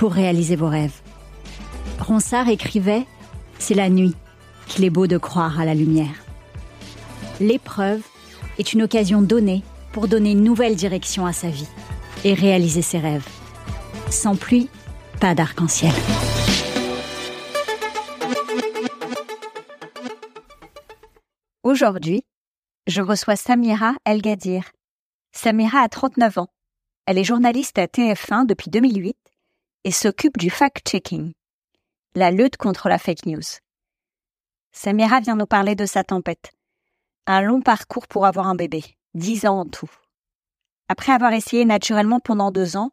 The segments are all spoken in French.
pour réaliser vos rêves. Ronsard écrivait C'est la nuit qu'il est beau de croire à la lumière. L'épreuve est une occasion donnée pour donner une nouvelle direction à sa vie et réaliser ses rêves. Sans pluie, pas d'arc-en-ciel. Aujourd'hui, je reçois Samira El-Gadir. Samira a 39 ans. Elle est journaliste à TF1 depuis 2008 et s'occupe du fact-checking, la lutte contre la fake news. Samira vient nous parler de sa tempête. Un long parcours pour avoir un bébé, 10 ans en tout. Après avoir essayé naturellement pendant deux ans,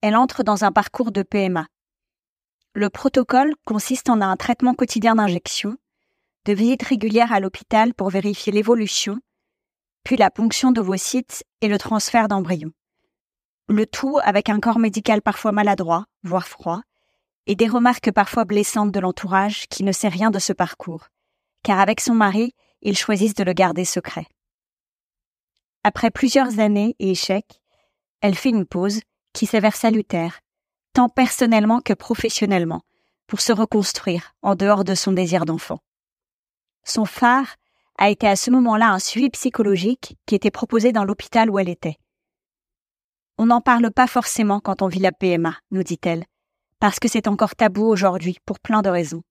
elle entre dans un parcours de PMA. Le protocole consiste en un traitement quotidien d'injection, de visites régulières à l'hôpital pour vérifier l'évolution, puis la ponction d'ovocytes et le transfert d'embryons. Le tout avec un corps médical parfois maladroit, voire froid, et des remarques parfois blessantes de l'entourage qui ne sait rien de ce parcours, car avec son mari, ils choisissent de le garder secret. Après plusieurs années et échecs, elle fait une pause qui s'avère salutaire, tant personnellement que professionnellement, pour se reconstruire en dehors de son désir d'enfant. Son phare a été à ce moment-là un suivi psychologique qui était proposé dans l'hôpital où elle était. On n'en parle pas forcément quand on vit la PMA, nous dit-elle, parce que c'est encore tabou aujourd'hui pour plein de raisons.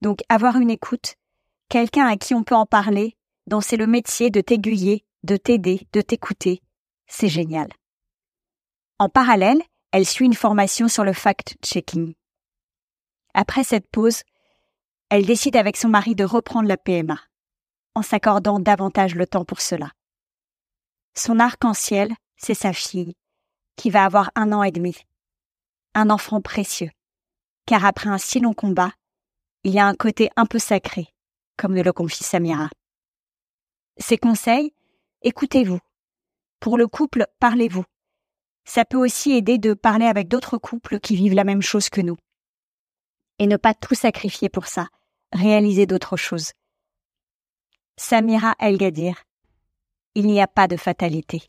Donc avoir une écoute, quelqu'un à qui on peut en parler, dont c'est le métier de t'aiguiller, de t'aider, de t'écouter, c'est génial. En parallèle, elle suit une formation sur le fact-checking. Après cette pause, elle décide avec son mari de reprendre la PMA, en s'accordant davantage le temps pour cela. Son arc-en-ciel, c'est sa fille, qui va avoir un an et demi. Un enfant précieux, car après un si long combat, il y a un côté un peu sacré, comme nous le confie Samira. Ses conseils, écoutez-vous. Pour le couple, parlez-vous. Ça peut aussi aider de parler avec d'autres couples qui vivent la même chose que nous. Et ne pas tout sacrifier pour ça, réaliser d'autres choses. Samira El-Gadir. Il n'y a pas de fatalité.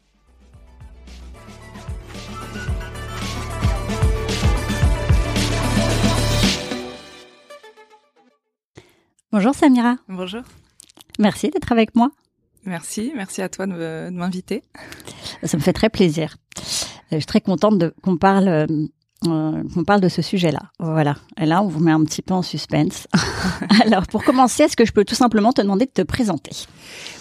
Bonjour Samira. Bonjour. Merci d'être avec moi. Merci, merci à toi de, m'inviter. Ça me fait très plaisir. Je suis très contente qu'on parle euh, qu'on parle de ce sujet-là. Voilà. Et là, on vous met un petit peu en suspense. Alors, pour commencer, est-ce que je peux tout simplement te demander de te présenter?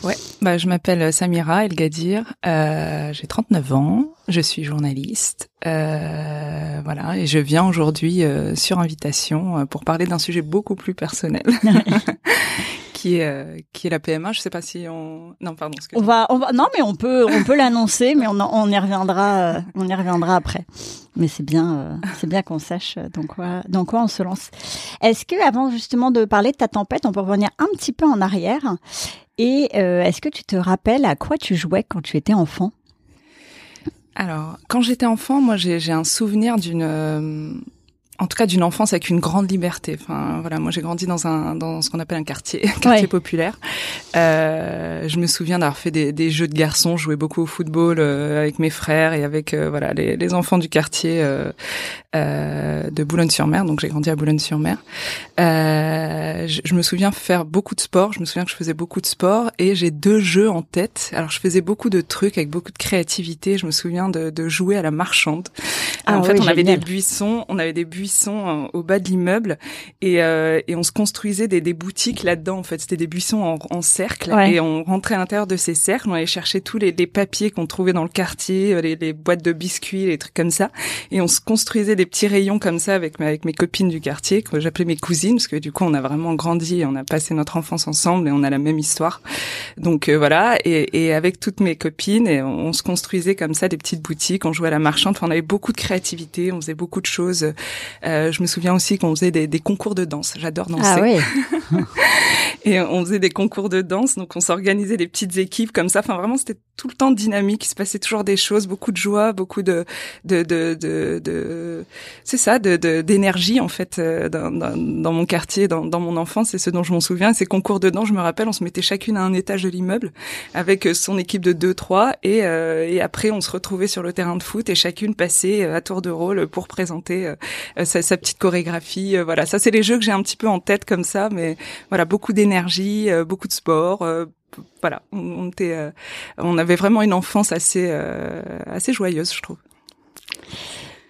Ouais, bah, je m'appelle Samira El Gadir. Euh, j'ai 39 ans. Je suis journaliste. Euh, voilà. Et je viens aujourd'hui sur invitation pour parler d'un sujet beaucoup plus personnel. qui est euh, qui est la PMA. Je sais pas si on non pardon. On va on va non mais on peut on peut l'annoncer mais on on y reviendra euh, on y reviendra après. Mais c'est bien euh, c'est bien qu'on sache dans quoi dans quoi on se lance. Est-ce que avant justement de parler de ta tempête, on peut revenir un petit peu en arrière? Et est-ce que tu te rappelles à quoi tu jouais quand tu étais enfant? Alors, quand j'étais enfant, moi, j'ai un souvenir d'une en tout cas d'une enfance avec une grande liberté. Enfin voilà, moi j'ai grandi dans un dans ce qu'on appelle un quartier quartier populaire. Euh, je me souviens d'avoir fait des, des, jeux de garçons, jouer beaucoup au football euh, avec mes frères et avec euh, voilà les, les, enfants du quartier euh, euh, de Boulogne-sur-Mer. Donc j'ai grandi à Boulogne-sur-Mer. Je, je, me souviens faire beaucoup de sport. Je me souviens que je faisais beaucoup de sport et j'ai deux jeux en tête. Alors je faisais beaucoup de trucs avec beaucoup de créativité. Je me souviens de, de jouer à la marchande. Ah en fait, on avait des buissons, on avait des buissons au bas de l'immeuble. Et, et on se construisait des, des boutiques là-dedans. En fait, c'était des buissons en, en cercle. Et on rentrait à l'intérieur de ces cercles, on allait chercher tous les, les papiers qu'on trouvait dans le quartier, les, les, boîtes de biscuits, les trucs comme ça, et on se construisait des petits rayons comme ça avec, avec mes copines du quartier que j'appelais mes cousines parce que du coup on a vraiment grandi, on a passé notre enfance ensemble et on a la même histoire. Donc euh, voilà, et, et, avec toutes mes copines, et on, se construisait comme ça des petites boutiques, on jouait à la marchande, enfin, on avait beaucoup de créativité, on faisait beaucoup de choses. Euh, je me souviens aussi qu'on faisait des, des, concours de danse. J'adore danser. Ah oui. et on faisait des concours de danse, donc on s'organisait des petites équipes comme ça. Enfin vraiment, c'était tout le temps dynamique. Il se passait toujours des choses, beaucoup de joie, beaucoup de de de de, de c'est ça, de d'énergie en fait euh, dans, dans, dans, mon quartier, dans, dans mon enfance. C'est ce dont je m'en souviens. Ces concours de danse, je me rappelle, on se mettait chacune à un étage de l'immeuble avec euh, son équipe de deux trois et euh, et après on se retrouvait sur le terrain de foot et chacune passait à tour de rôle pour présenter sa, sa, petite chorégraphie. Voilà, ça c'est les jeux que j'ai un petit peu en tête comme ça, mais voilà beaucoup d'énergie, beaucoup de sport voilà, on, était, euh, on avait vraiment une enfance assez, euh, assez joyeuse, je trouve.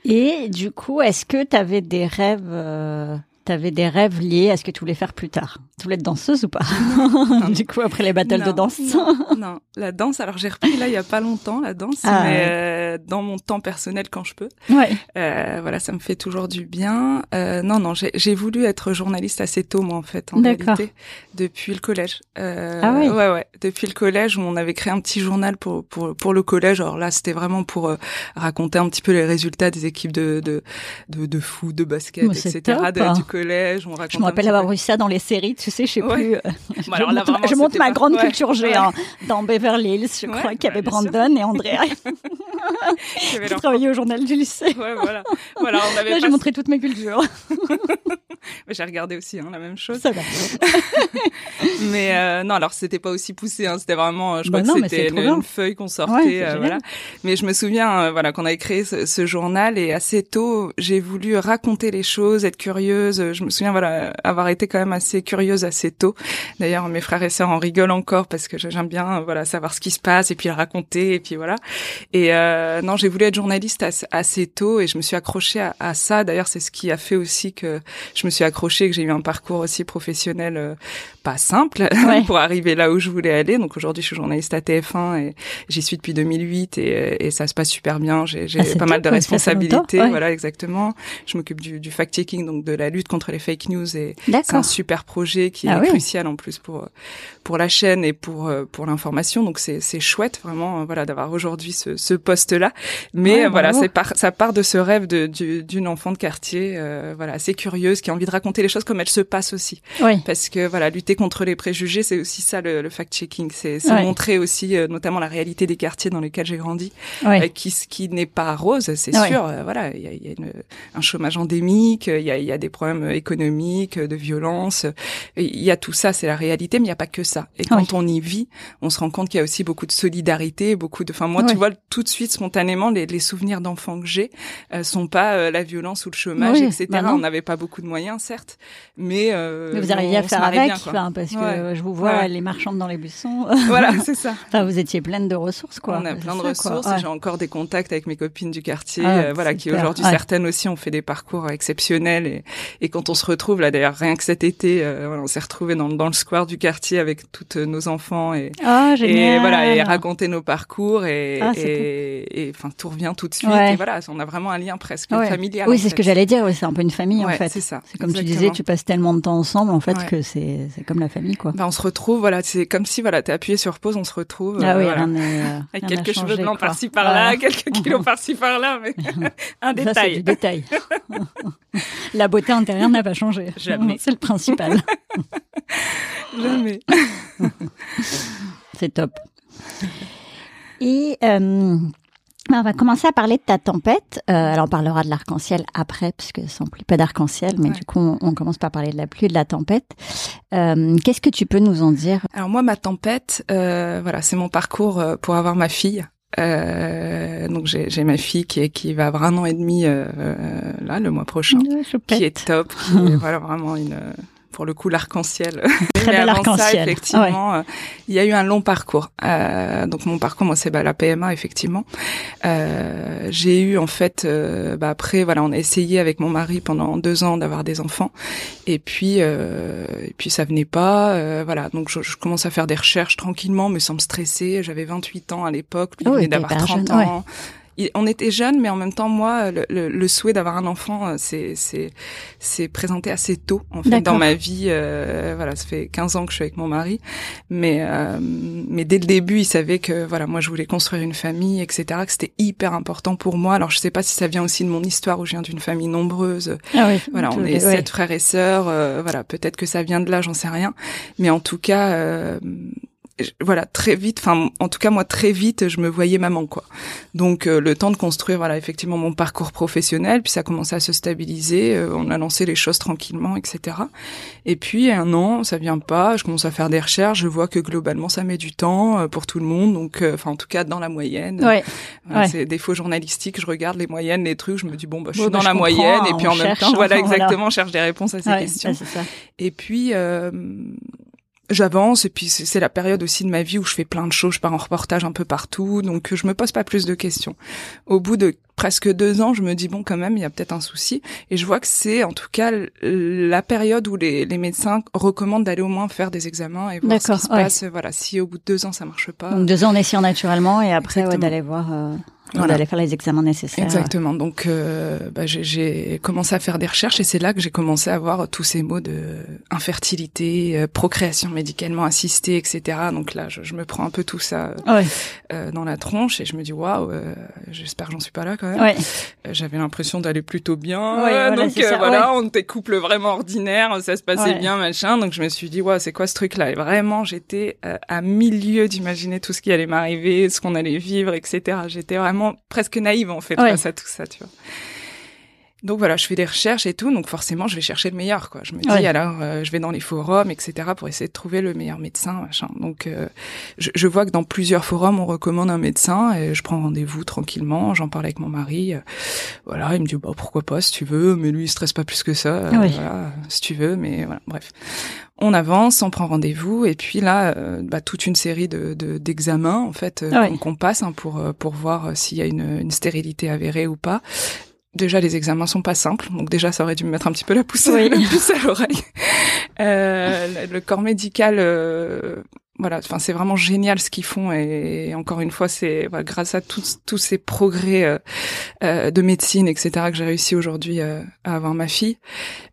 Et du coup, est-ce que tu avais des rêves euh, T'avais des rêves liés à ce que tu voulais faire plus tard Tu voulais être danseuse ou pas? Du coup, après les battles de danse non, la danse. Alors j'ai repris là il y a pas longtemps la danse, ah, mais euh, dans mon temps personnel quand je peux. Ouais. Euh, voilà, ça me fait toujours du bien. Euh, non, non, j'ai voulu être journaliste assez tôt moi en fait, en réalité, depuis le collège. Euh, ah oui. Ouais, ouais. Depuis le collège où on avait créé un petit journal pour pour pour le collège. Alors là, c'était vraiment pour euh, raconter un petit peu les résultats des équipes de de de, de foot, de basket, etc. Du collège. On je me rappelle avoir vu ça dans les séries, tu sais, je sais plus. Euh, je, monte, ma grande culture géant dans Beverly Hills, je crois qu'il y avait Brandon et Andrea qui travaillaient au journal du lycée. Voilà. voilà on avait Là, j'ai montré toute ma culture. j'ai regardé aussi hein, la même chose. Ça va. mais euh, non, alors c'était pas aussi poussé. Hein, c'était vraiment, je bah crois que c'était une, feuille qu'on sortait. Euh, voilà. Mais je me souviens, voilà, qu'on avait créé ce, ce journal et assez tôt, j'ai voulu raconter les choses, être curieuse, je me souviens voilà avoir été quand même assez curieuse assez tôt. D'ailleurs, mes frères et sœurs en rigolent encore parce que j'aime bien voilà savoir ce qui se passe et puis le raconter et puis voilà. Et euh, non, j'ai voulu être journaliste assez, tôt et je me suis accrochée à, à ça. D'ailleurs, c'est ce qui a fait aussi que je me suis accrochée, que j'ai eu un parcours aussi professionnel euh, pas simple pour arriver là où je voulais aller. Donc aujourd'hui, je suis journaliste à TF1 et j'y suis depuis 2008 et, et ça se passe super bien. J'ai ah, pas mal de responsabilités, voilà exactement. Je m'occupe du, du fact-checking, donc de la lutte contre les fake news et c'est un super projet qui ah est crucial en plus pour pour la chaîne et pour pour l'information. Donc c'est c'est chouette vraiment voilà d'avoir aujourd'hui ce, ce poste là. Mais voilà, c'est par, ça part de ce rêve de d'une enfant de quartier euh, voilà assez curieuse qui a envie de raconter les choses comme elles se passent aussi. Parce que voilà lutter contre les préjugés c'est aussi ça le, le fact-checking, c'est montrer aussi euh, notamment la réalité des quartiers dans lesquels j'ai grandi, euh, qui qui n'est pas rose, c'est sûr. voilà, il y a, y a une, un chômage endémique, il y a, y a des problèmes économique, de violence. Il y a tout ça, c'est la réalité, mais il n'y a pas que ça. Et quand on y vit, on se rend compte qu'il y a aussi beaucoup de solidarité, beaucoup de. Enfin, moi, tu vois, tout de suite, spontanément, les, les souvenirs d'enfants que j'ai euh, sont pas euh, la violence ou le chômage, etc. Bah on n'avait pas beaucoup de moyens, certes, mais, euh, mais vous arriviez à faire avec, enfin, parce que je vous vois les marchandes dans les buissons. voilà, c'est ça. enfin, vous étiez pleine de ressources, quoi. On a plein de ressources. J'ai encore des contacts avec mes copines du quartier, ah, voilà, qui aujourd'hui certaines aussi ont fait des parcours exceptionnels et, et quand on se retrouve là d'ailleurs rien que cet été euh, voilà, on s'est retrouvé dans, dans le square du quartier avec toutes nos enfants et oh, et voilà et raconter nos parcours et ah, et enfin tout revient tout de suite. Et voilà on a vraiment un lien presque familial oui c'est ce que j'allais dire c'est un peu une famille en fait. c'est ça c'est comme tu disais tu passes tellement de temps ensemble en fait que c'est c'est comme la famille quoi. Ben, on se retrouve voilà c'est comme si voilà t'es appuyé sur pause on se retrouve ah oui, voilà. euh, avec quelques cheveux blancs par-ci par-là quelques kilos par-ci par-là mais un détail c'est du détail. La beauté intérieure n'a pas changé. Jamais. C'est le principal. Jamais. C'est top. Et euh, on va commencer à parler de ta tempête. Euh, alors on parlera de l'arc-en-ciel après, puisque ça n'emplit pas d'arc-en-ciel, mais du coup on, commence par parler de la pluie et de la tempête. Euh, Qu'est-ce que tu peux nous en dire? Alors moi, ma tempête, euh, voilà, c'est mon parcours euh, pour avoir ma fille. Euh, donc j'ai ma fille qui, est, qui va avoir un an et demi euh, là le mois prochain, qui est top, qui est voilà vraiment une pour le coup l'arc-en-ciel. Très bel arc-en-ciel. Effectivement, euh, il y a eu un long parcours. Euh, donc mon parcours, moi, c'est bah, la PMA, effectivement. Euh, j'ai eu en fait, euh, bah, après, voilà, on a essayé avec mon mari pendant deux ans d'avoir des enfants, et puis, euh, et puis ça venait pas. voilà, donc je, je, commence à faire des recherches tranquillement, mais sans me stresser. J'avais 28 ans à l'époque, lui oh, d'avoir 30 ans on était jeunes, mais en même temps, moi, le, le, souhait d'avoir un enfant, euh, c'est c'est c'est présenté assez tôt en fait dans ma vie. Euh, voilà, ça fait 15 ans que je suis avec mon mari, mais euh, mais dès le début, il savait que voilà, moi, je voulais construire une famille, etc. Que c'était hyper important pour moi. Alors, je sais pas si ça vient aussi de mon histoire où je viens d'une famille nombreuse. Ah oui, voilà, on est sept frères et sœurs. voilà, peut-être que ça vient de là, j'en sais rien. Mais en tout cas voilà très vite enfin en tout cas moi très vite je me voyais maman quoi. Donc euh, le temps de construire voilà effectivement mon parcours professionnel puis ça a commencé à se stabiliser euh, on a lancé les choses tranquillement etc et puis un an ça vient pas je commence à faire des recherches je vois que globalement ça met du temps euh, pour tout le monde. Donc enfin en tout cas dans la moyenne. Ouais. c'est défaut journalistique je regarde les moyennes les trucs je me dis bon bah je suis dans la moyenne et puis en même temps voilà exactement je cherche des réponses à ces questions. et puis j'avance et puis c'est la période aussi de ma vie où je fais plein de choses, je pars en reportage un peu partout, donc je me pose pas plus de questions. Au bout de presque deux ans, je me dis bon quand même il y a peut-être un souci et je vois que c'est en tout cas la période où les, les médecins recommandent d'aller au moins faire des examens et voir ce qui se passe. Voilà, si au bout de deux ans ça marche pas. Donc deux ans on essayant naturellement et après ouais, d'aller voir. Euh voilà. d'aller faire les examens nécessaires. Exactement. Donc, euh, bah, j'ai commencé à faire des recherches et c'est là que j'ai commencé à voir tous ces mots de infertilité, euh, procréation médicalement assistée, etc. Donc là, je, je, me prends un peu tout ça euh, dans la tronche et je me dis waouh, euh, j'espère que j'en suis pas là quand même. Ouais. Euh, j'avais l'impression d'aller plutôt bien. Voilà, donc voilà, on était couple vraiment ordinaire, ça se passait bien, machin. Donc je me suis dit waouh, c'est quoi ce truc-là? Et vraiment, j'étais à milieu d'imaginer tout ce qui allait m'arriver, ce qu'on allait vivre, etc. J'étais vraiment presque naïve en fait face à tout ça, tu vois. Donc voilà, je fais des recherches et tout, donc forcément je vais chercher le meilleur, quoi. Je me dis alors, euh, je vais dans les forums, etc. pour essayer de trouver le meilleur médecin, machin. Donc euh, je, je, vois que dans plusieurs forums on recommande un médecin et je prends rendez-vous tranquillement, j'en parle avec mon mari. Euh, voilà, il me dit bah pourquoi pas si tu veux, mais lui il stresse pas plus que ça. Voilà, si tu veux, mais voilà, bref. On avance, on prend rendez-vous et puis là, bah, toute une série de d'examens en fait qu'on passe hein, pour pour voir s'il y a une, une stérilité avérée ou pas déjà les examens sont pas simples, donc déjà ça aurait dû me mettre un petit peu la pousse, à l'oreille. Euh, le corps médical euh, voilà, enfin c'est vraiment génial ce qu'ils font et, encore une fois c'est voilà, grâce à tous tous ces progrès euh, de médecine etc que j'ai réussi aujourd'hui à avoir ma fille,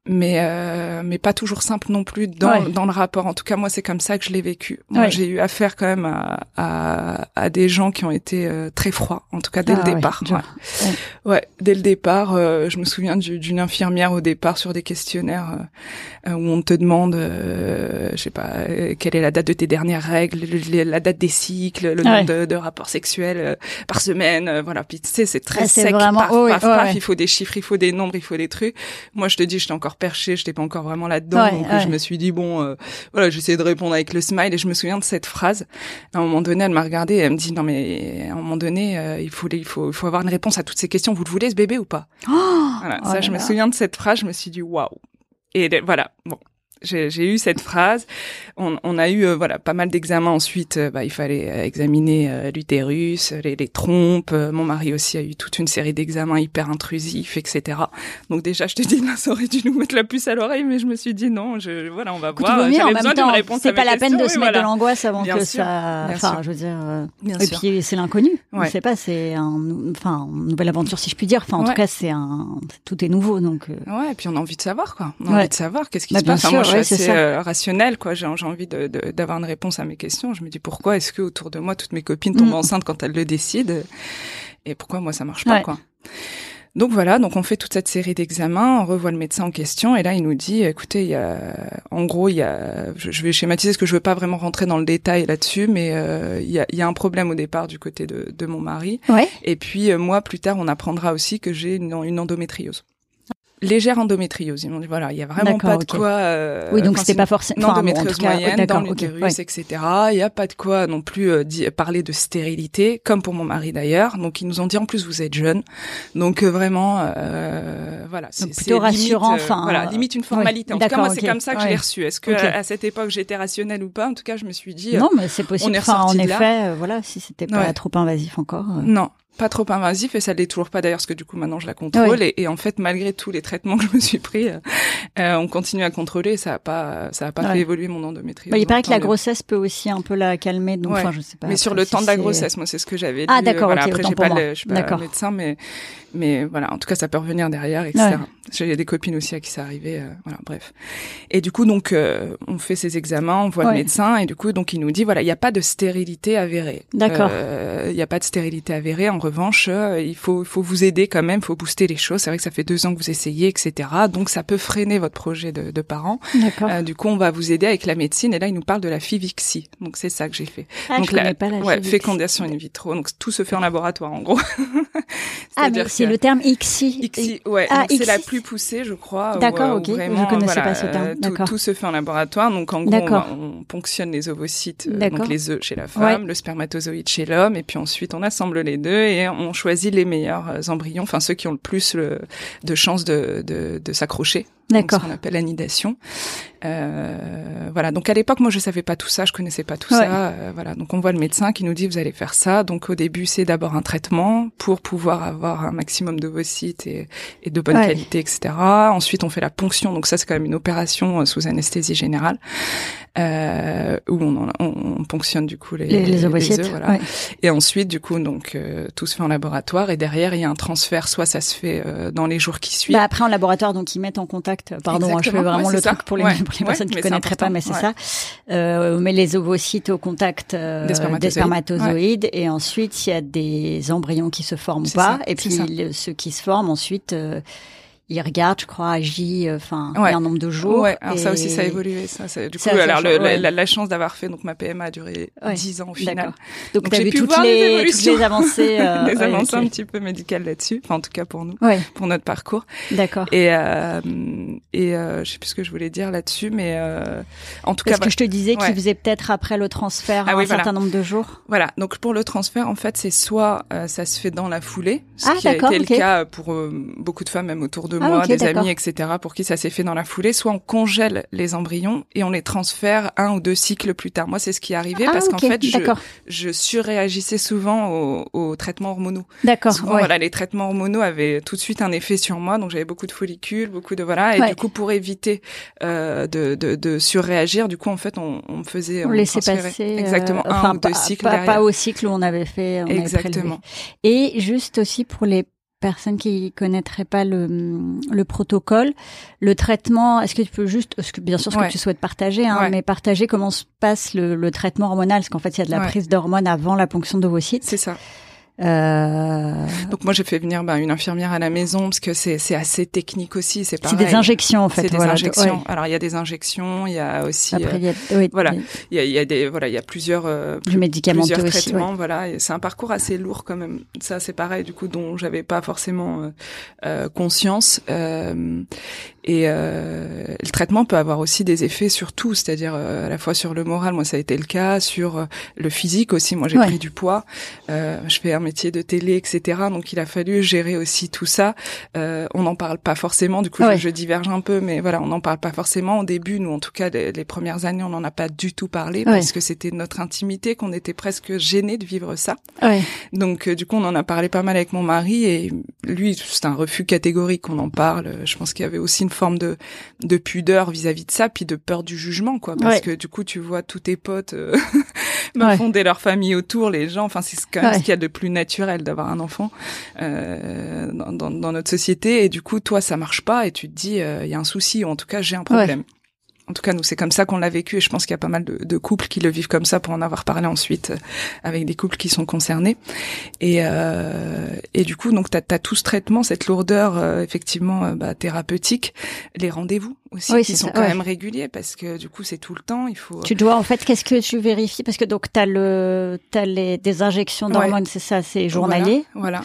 mais euh, mais pas toujours simple non plus dans dans le rapport. En tout cas moi c'est comme ça que je l'ai vécu. Moi j'ai eu affaire quand même à, à, à des gens qui ont été euh, très froids, en tout cas dès le ah départ. Ouais. ouais. dès le départ, je me souviens d'une infirmière au départ sur des questionnaires où on te demande, je sais pas, quelle est la date de tes dernières règles, la date des cycles, le nombre de, rapports sexuels euh, par semaine, euh, voilà. Puis tu sais, c'est très ah, sec, vraiment... paf, paf, il faut des chiffres, il faut des nombres, il faut des trucs. Moi, je te dis, j'étais encore perché, j'étais pas encore vraiment là-dedans, donc je me suis dit bon, euh, voilà, j'essaie de répondre avec le smile et je me souviens de cette phrase. À un moment donné, elle m'a regardé et elle me dit non mais à un moment donné, il faut il faut il faut avoir une réponse à toutes ces questions. Vous le voulez ce bébé ou pas? Oh Voilà, ça, oh je me souviens de cette phrase. Je me suis dit waouh. Et voilà, bon, j'ai eu cette phrase. On, on a eu euh, voilà pas mal d'examens ensuite. Euh, bah, il fallait euh, examiner l'utérus, les, les, trompes. mon mari aussi a eu toute une série d'examens hyper intrusifs, etc. Donc déjà, je te dis, là, ça aurait dû nous mettre la puce à l'oreille, mais je me suis dit non, je, voilà, on va voir. J'avais besoin d'une réponse. C'est pas la peine de se mettre de l'angoisse avant que ça. Enfin, je veux dire. Bien et puis c'est l'inconnu. Ouais. Je sais pas, c'est un, enfin, une nouvelle aventure si je puis dire. Enfin, en tout cas, c'est un, tout est nouveau, donc. Ouais, et puis on a envie de savoir quoi. On a envie de savoir qu'est-ce qui bah, se passe suis assez euh, rationnelle, quoi. J'ai envie d'avoir une réponse à mes questions. Je me dis pourquoi est-ce que autour de moi toutes mes copines tombent mm. enceintes quand elles le décident et pourquoi moi ça marche pas, quoi? Donc voilà, donc on fait toute cette série d'examens, on revoit le médecin en question et là il nous dit, écoutez, il y a, en gros, il y a, je vais schématiser parce que je veux pas vraiment rentrer dans le détail là-dessus, mais euh, il, y a, il y a un problème au départ du côté de, de mon mari. Ouais. Et puis euh, moi plus tard on apprendra aussi que j'ai une, une endométriose. Légère endométriose. Ils m'ont dit voilà, il y a vraiment pas de quoi. Euh, oui, donc c'était pas forcément endométriose moyenne dans l'utérus, etc. Il y a pas de quoi non plus euh, parler de stérilité, comme pour mon mari d'ailleurs. Donc ils nous ont dit en plus vous êtes jeune, donc euh, vraiment euh, voilà. C'est plutôt rassurant. enfin, voilà, limite une formalité. en tout cas moi c'est comme ça que je l'ai reçu. Est-ce que à, cette époque j'étais rationnelle ou pas? En tout cas je me suis dit non, mais c'est possible. On est enfin, en effet, voilà, si c'était pas trop invasif encore. Non, pas trop invasif et ça l'est toujours pas d'ailleurs parce que du coup maintenant je la contrôle. Et, et, en fait malgré tous les traitements que je me suis pris euh, euh on continue à contrôler et ça a pas ça a pas fait évoluer mon endométriose. Bah, il paraît que la grossesse peut aussi un peu la calmer donc enfin je sais pas. Mais sur le temps de la grossesse moi c'est ce que j'avais ah, d'accord, voilà, après j'ai pas le, je suis pas médecin mais mais voilà en tout cas ça peut revenir derrière etc. J'ai des copines aussi à qui ça arrivait euh, voilà bref. Et du coup donc euh, on fait ces examens on voit le médecin et du coup donc il nous dit voilà il n'y a pas de stérilité avérée. D'accord. Il n'y a pas de stérilité avérée en revanche, euh, il faut, faut vous aider quand même, il faut booster les choses. C'est vrai que ça fait deux ans que vous essayez, etc. Donc ça peut freiner votre projet de, de parents. Euh, du coup, on va vous aider avec la médecine. Et là, il nous parle de la FIVIXI. Donc c'est ça que j'ai fait. Ah, donc je la, pas la ouais, fécondation in vitro. Donc tout se fait en laboratoire, en gros. ah, mais c'est le terme ICSI. ICSI, ouais. Ah, c'est la plus poussée, je crois. D'accord, ok. Vraiment, je connaissais pas ce terme. Tout, tout, se fait en laboratoire. Donc en gros, on, on, ponctionne les ovocytes, euh, donc les œufs chez la femme, le spermatozoïde chez l'homme, et puis ensuite on assemble les deux et on choisit les meilleurs euh, embryons, enfin ceux qui ont le plus de chances de, de, de s'accrocher D'accord. Ce qu'on appelle l'anidation. Euh, voilà. Donc à l'époque, moi, je savais pas tout ça, je connaissais pas tout ça. Euh, voilà. Donc on voit le médecin qui nous dit vous allez faire ça. Donc au début, c'est d'abord un traitement pour pouvoir avoir un maximum d'ovocytes et, et de bonne qualité, etc. Ensuite, on fait la ponction. Donc ça, c'est quand même une opération euh, sous anesthésie générale euh, où on, on, ponctionne du coup les, les, ovocytes. voilà. Et ensuite, du coup, donc tout se fait en laboratoire et derrière, il y a un transfert. Soit ça se fait dans les jours qui suivent. Bah après en laboratoire, donc ils mettent en contact Pardon, hein, je fais vraiment le truc pour les, pour les personnes qui connaîtraient pas, mais c'est ça. Euh, on met les ovocytes au contact euh, des spermatozoïdes, et ensuite il y a des embryons qui se forment pas, et puis ceux qui se forment ensuite. Euh, il regarde, je crois, agit, euh, enfin, un nombre de jours. Ouais, alors ça aussi, ça a évolué. Ça, du coup, alors le, la, la, chance d'avoir fait, donc ma PMA a duré dix ans au final. Donc, donc j'ai pu toutes, les, toutes les avancées, euh, les avancées un petit peu médicales là-dessus. Enfin, en tout cas pour nous, pour notre parcours. D'accord. Et euh, et euh, je sais plus ce que je voulais dire là-dessus, mais euh, en tout Parce cas, que je te disais qu'il faisait peut-être après le transfert ah, un certain nombre de jours. Voilà. Donc pour le transfert, en fait, c'est soit ça se fait dans la foulée, ce ah, qui a été le cas pour beaucoup de femmes, même autour de ah, moi, des amis, etc pour qui ça s'est fait dans la foulée, soit on congèle les embryons et on les transfère un ou deux cycles plus tard. Moi, c'est ce qui est arrivé ah, parce qu'en fait, je, je surréagissais souvent aux, aux traitements hormonaux. D'accord. Voilà, les traitements hormonaux avaient tout de suite un effet sur moi, donc j'avais beaucoup de follicules, beaucoup de voilà, et du coup, pour éviter euh, de, de, de, surréagir, du coup, en fait, on, on faisait, on, on laissait passer euh, exactement un ou deux cycles. Pas, pas, au cycle où on avait fait. On exactement. et juste aussi pour les personnes qui connaîtraient pas le, le protocole, le traitement, est-ce que tu peux juste, bien sûr ce que tu souhaites partager, hein, mais partager comment se passe le, le traitement hormonal, parce qu'en fait il y a de la prise d'hormones avant la ponction d'ovocytes. C'est ça. Euh... Donc moi j'ai fait venir bah, une infirmière à la maison parce que c'est c'est assez technique aussi, c'est C'est des injections en fait. C'est des voilà, injections. Alors il y a des injections, il y a aussi Après, il y a, euh, voilà, il y a, il y a des voilà il y a plusieurs euh, plusieurs aussi, traitements, voilà. C'est un parcours assez lourd quand même. Ça c'est pareil du coup dont j'avais pas forcément euh, euh conscience. Euh, et euh, le traitement peut avoir aussi des effets sur tout, c'est-à-dire à la fois sur le moral, moi ça a été le cas, sur le physique aussi. Moi j'ai pris du poids. je fais un métier de télé, etc. Donc il a fallu gérer aussi tout ça. Euh, on n'en parle pas forcément. Du coup, je, diverge un peu, mais voilà, on n'en parle pas forcément au début. Nous, en tout cas, les, premières années, on n'en a pas du tout parlé parce que c'était notre intimité, qu'on était presque gênés de vivre ça. Donc euh, du coup, on en a parlé pas mal avec mon mari et lui, c'est un refus catégorique qu'on en parle. Je pense qu'il y avait aussi une forme de de pudeur vis-à-vis de ça, puis de peur du jugement, quoi, parce que du coup, tu vois tous tes potes euh, fonder leur famille autour, les gens. Enfin, c'est quand même ce qu'il y a de plus naturel d'avoir un enfant euh, dans, dans, dans, notre société. Et du coup, toi, ça marche pas et tu te dis, il euh, y a un souci ou en tout cas, j'ai un problème. En tout cas, nous, c'est comme ça qu'on l'a vécu et je pense qu'il y a pas mal de, de, couples qui le vivent comme ça pour en avoir parlé ensuite euh, avec des couples qui sont concernés. Et, euh, et du coup, donc, tu as, tout ce traitement, cette lourdeur euh, effectivement bah, thérapeutique, les rendez-vous aussi qui sont quand même réguliers parce que du coup, c'est tout le temps. Il faut. Tu dois en fait, qu'est-ce que tu vérifies? Parce que donc tu as le, as les des injections d'hormones, c'est ça, c'est journalier. voilà.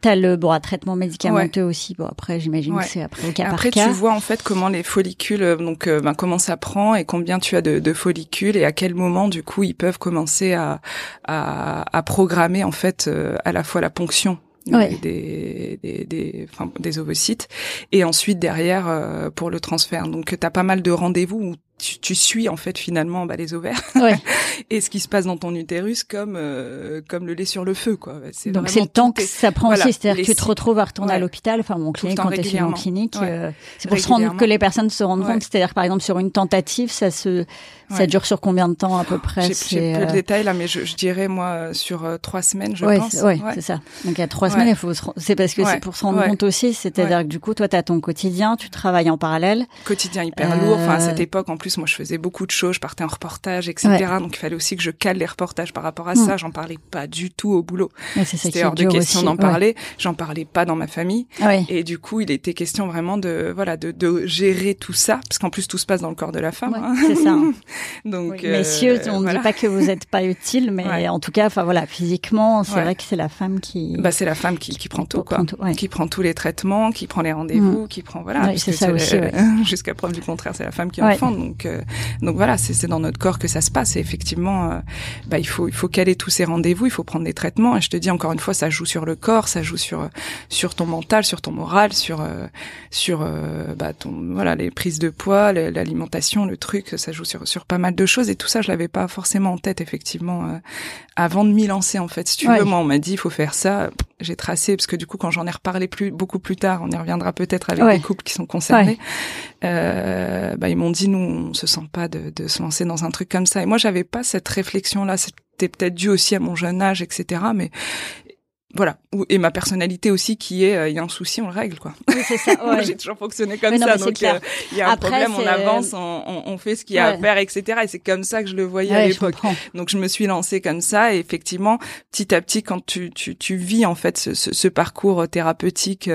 T'as le bon, traitement médicamenteux aussi. Bon, après, j'imagine que c'est après au cas après, par cas. tu vois en fait comment les follicules, euh, donc euh, ben, comment ça prend et combien tu as de, de, follicules et à quel moment du coup ils peuvent commencer à, à, à programmer en fait euh, à la fois la ponction des, des, des, enfin, des ovocytes et ensuite derrière pour le transfert. Donc tu as pas mal de rendez-vous où tu, tu, suis en fait finalement bah, les ovaires. Ouais. et ce qui se passe dans ton utérus comme euh, comme le lait sur le feu quoi. C'est Donc c'est le temps que ça prend aussi, c'est-à-dire que tu te retrouves à retourner à l'hôpital, enfin mon clinique quand tu es en clinique, euh, c'est pour se rendre que les personnes se rendent compte, c'est-à-dire par exemple sur une tentative, ça se ça dure sur combien de temps à peu près J'ai peu de euh, détails là, mais je, je dirais moi sur euh, trois semaines, je pense. Oui, c'est ça. Donc il y a trois semaines, il faut c'est parce que c'est pour se rendre compte aussi, c'est-à-dire que du coup toi tu as ton quotidien, tu travailles en parallèle. Quotidien hyper lourd. Enfin à cette époque en plus moi je faisais beaucoup de choses, je partais en reportage, etc. Donc il fallait aussi que je cale les reportages par rapport à ça. Mm. J'en parlais pas du tout au boulot. C'était hors de question d'en parler. J'en parlais pas dans ma famille. Et du coup, il était question vraiment de voilà de, de gérer tout ça, parce qu'en plus tout se passe dans le corps de la femme. Hein. C'est ça. Donc euh, messieurs, on ne dit pas que vous n'êtes pas utile, mais en tout cas, enfin voilà, physiquement, c'est vrai que c'est la femme qui. Bah c'est la femme qui, qui, prend tout quoi, qui prend tous les traitements, qui prend les rendez-vous, mm. qui prend voilà. c'est ça aussi. Jusqu'à preuve du contraire, c'est la femme qui enfante. Donc euh, donc voilà, c'est dans notre corps que ça se passe. Et effectivement, euh, bah, il faut il faut caler tous ces rendez-vous, il faut prendre des traitements. Et je te dis encore une fois, ça joue sur le corps, ça joue sur sur ton mental, sur ton moral, sur euh, sur euh, bah, ton voilà les prises de poids, l'alimentation, le truc, ça joue sur sur pas mal de choses. Et tout ça, je l'avais pas forcément en tête effectivement avant de m'y lancer en fait. Si tu veux, moi on m'a dit il faut faire ça. J'ai tracé parce que du coup quand j'en ai reparlé plus beaucoup plus tard, on y reviendra peut-être avec des couples qui sont concernés. Euh, bah, ils m'ont dit nous on se sent pas de, de, se lancer dans un truc comme ça. Et moi j'avais pas cette réflexion là. C'était peut-être dû aussi à mon jeune âge, etc. Mais voilà. Et ma personnalité aussi qui est euh, il y a un souci on le règle quoi. Oui, c'est ça. Ouais. j'ai toujours fonctionné comme ça donc euh, il y a un problème on avance on, on, fait ce qu'il y a à faire etc et c'est comme ça que je le voyais à l'époque. donc je me suis lancée comme ça et effectivement petit à petit quand tu tu, tu vis en fait ce, ce, ce parcours thérapeutique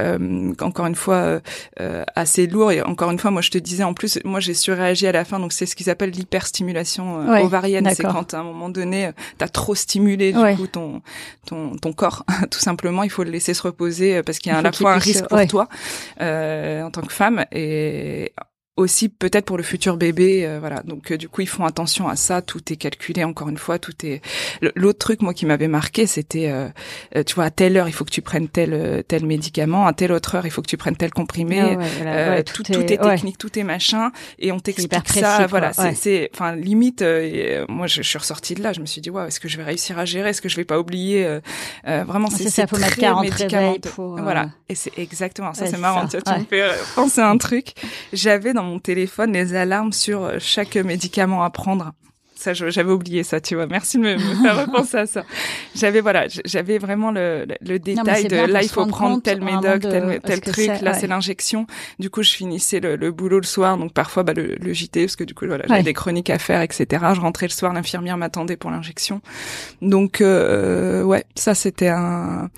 euh, encore une fois euh, assez lourd et encore une fois moi je te disais en plus moi j'ai surréagi à la fin donc c'est ce qu'ils appellent l'hyperstimulation ovarienne c'est quand à un moment donné t'as trop stimulé du coup ton ton ton corps, tout simplement. Il faut le laisser se reposer euh, parce qu'il y a à la fois un risque pour toi euh, en tant que femme et aussi peut-être pour le futur bébé euh, voilà. Donc euh, du coup ils font attention à ça. Tout est calculé encore une fois. Tout est l'autre truc moi qui m'avait marqué c'était euh, tu vois à telle heure il faut que tu prennes tel tel médicament. À telle autre heure il faut que tu prennes tel comprimé. Ah tout, tout, est, technique tout est machin. Et on t'explique ça voilà. C'est enfin limite moi je, suis ressortie de là. Je me suis dit waouh est-ce que je vais réussir à gérer? Est-ce que je vais pas oublier vraiment c'est ça faut mettre 40 pour, voilà. Et c'est exactement ça c'est marrant. tu, me fais penser à un truc. J'avais dans mon téléphone les alarmes sur euh, chaque médicament à prendre. Ça, j'avais oublié ça, tu vois. Merci de me, faire repenser à ça. J'avais voilà, j'avais vraiment le, le détail de là il faut prendre tel médoc, tel, tel truc. Là c'est l'injection. Du coup, je finissais le, le, boulot le soir, donc parfois bah, le, le JT parce que du coup voilà, j'avais des chroniques à faire, etc. Je rentrais le soir, l'infirmière m'attendait pour l'injection. Donc euh, ouais, ça c'était un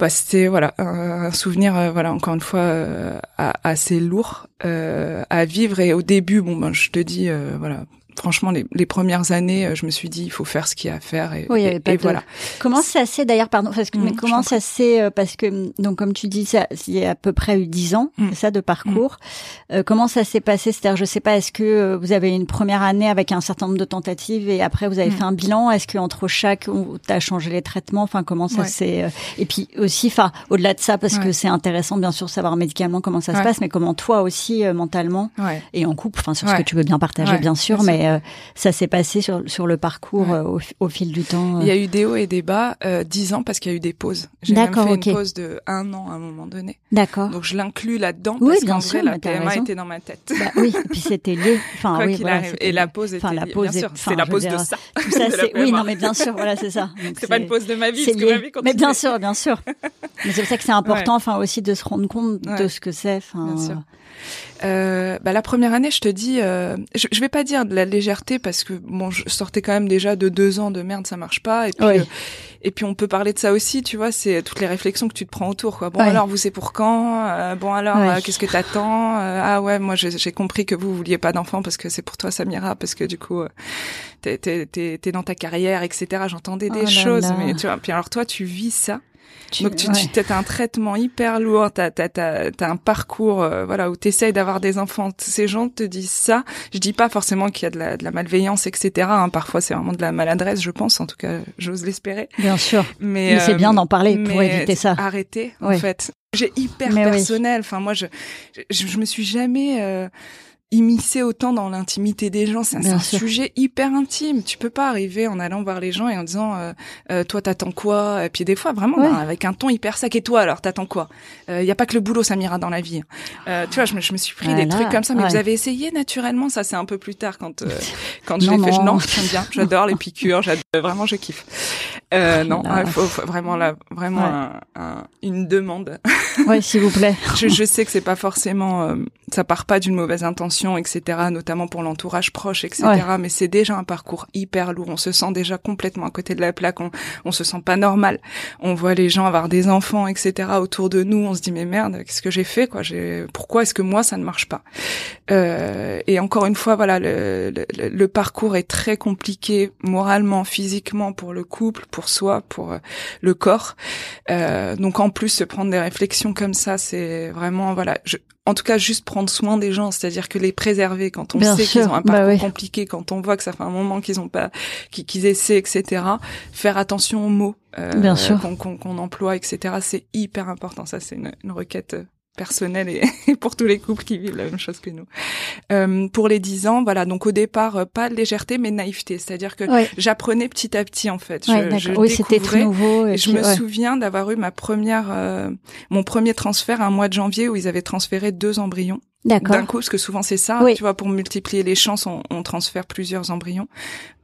bah, c'était voilà un souvenir euh, voilà encore une fois euh, assez lourd euh, à vivre. Et au début bon ben je te dis voilà franchement, les, les, premières années, euh, je me suis dit, il faut faire ce qu'il y a à faire. Et, oui, et, voilà. Comment ça s'est d'ailleurs, pardon, parce que mais mmh, comment ça s'est euh, parce que donc comme tu dis, ça, il y a à peu près eu dix ans, mmh. ça de parcours. Mmh. Euh, comment ça s'est passé? C'est-à-dire, je sais pas, est-ce que vous avez une première année avec un certain nombre de tentatives et après vous avez fait un bilan? Est-ce que entre chaque, tu as changé les traitements? Enfin, comment ça s'est Et puis aussi, enfin, au-delà de ça, parce que c'est intéressant bien sûr de savoir médicalement comment ça se passe, mais comment toi aussi mentalement et en couple, enfin sur ce que tu veux bien partager bien sûr, mais euh, ça s'est passé sur, sur le parcours euh, au, fil du temps Il y a eu des hauts et des bas, euh, dix ans parce qu'il y a eu des pauses. J'ai même fait une pause de un an à un moment donné. D'accord. Donc je l'inclus là-dedans parce qu'en vrai la PMA était dans ma tête. Bah, oui, et puis c'était. Enfin oui, voilà, Et la pause était. Enfin la pause. Bien sûr, c'est la pause de ça. Tout ça, c'est. Oui, non, mais bien sûr, voilà, c'est ça. C'est pas une pause de ma vie, parce que ma vie Mais bien sûr, bien sûr. Mais c'est pour ça que c'est important, enfin aussi de se rendre compte de ce que c'est. Bien sûr. Euh, bah, la première année, je te dis, euh, je, je, vais pas dire de la légèreté parce que bon, je sortais quand même déjà de deux ans de merde, ça marche pas. Et puis, euh, et puis on peut parler de ça aussi, tu vois, c'est toutes les réflexions que tu te prends autour. Quoi. Bon alors, vous c'est pour quand euh, Bon alors, qu'est-ce que t'attends Ah ouais, moi j'ai compris que vous vouliez pas d'enfant parce que c'est pour toi, Samira, parce que du coup, t'es es, dans ta carrière, etc. J'entendais des oh choses, mais tu vois. Puis alors toi, tu vis ça? Donc tu, tu as un traitement hyper lourd, tu as, as, un parcours euh, voilà où tu essayes d'avoir des enfants. Ces gens te disent ça. Je dis pas forcément qu'il y a de la, de la malveillance, etc. Hein. Parfois c'est vraiment de la maladresse, je pense. En tout cas, j'ose l'espérer. Bien sûr. Mais, c'est bien d'en parler pour éviter ça. Arrêter, en fait. J'ai hyper personnel. Enfin, moi, je, je, je, me suis jamais immiscer autant dans l'intimité des gens. C'est un sujet hyper intime. Tu peux pas arriver en allant voir les gens et en disant euh, euh, toi t'attends quoi? Et puis des fois vraiment ben, avec un ton hyper sec. Et toi alors t'attends quoi? Il euh, y a pas que le boulot Samira dans la vie. Euh, tu vois, je me, je me suis pris des trucs comme ça. Mais vous avez essayé naturellement? Ça c'est un peu plus tard quand quand je l'ai fait. Non, j'aime bien. J'adore les piqûres. J'adore vraiment je kiffe. non, il faut, vraiment là vraiment un, une demande. Oui, s'il vous plaît. je, je sais que c'est pas forcément ça part pas d'une mauvaise intention, etc., notamment pour l'entourage proche, etc., mais c'est déjà un parcours hyper lourd. On se sent déjà complètement à côté de la plaque, on, on se sent pas normal. On voit les gens avoir des enfants, etc., autour de nous, on se dit, mais merde, qu'est-ce que j'ai fait, quoi, j'ai, pourquoi est-ce que moi, ça ne marche pas? Euh, et encore une fois, voilà, le, le, le, parcours est très compliqué, moralement, physiquement, pour le couple, pour soi, pour euh, le corps. Euh, donc, en plus, se prendre des réflexions comme ça, c'est vraiment, voilà, je, en tout cas juste prendre soin des gens, c'est-à-dire que les préserver quand on sait qu'ils ont un bah parcours compliqué, quand on voit que ça fait un moment qu'ils ont pas, qu'ils essaient, etc. Faire attention aux mots euh, qu'on emploie, etc. C'est hyper important. Ça, c'est une, une requête euh, personnel et pour tous les couples qui vivent la même chose que nous. Euh, pour les dix ans, voilà, donc au départ, euh, pas de légèreté, mais naïveté, c'est-à-dire que j'apprenais petit à petit en fait. je, je oui, c'était très nouveau. Et je me souviens d'avoir eu ma première, euh, mon premier transfert un mois de janvier où ils avaient transféré deux embryons. D'un coup, parce que souvent c'est ça, tu vois, pour multiplier les chances, on, on transfère plusieurs embryons.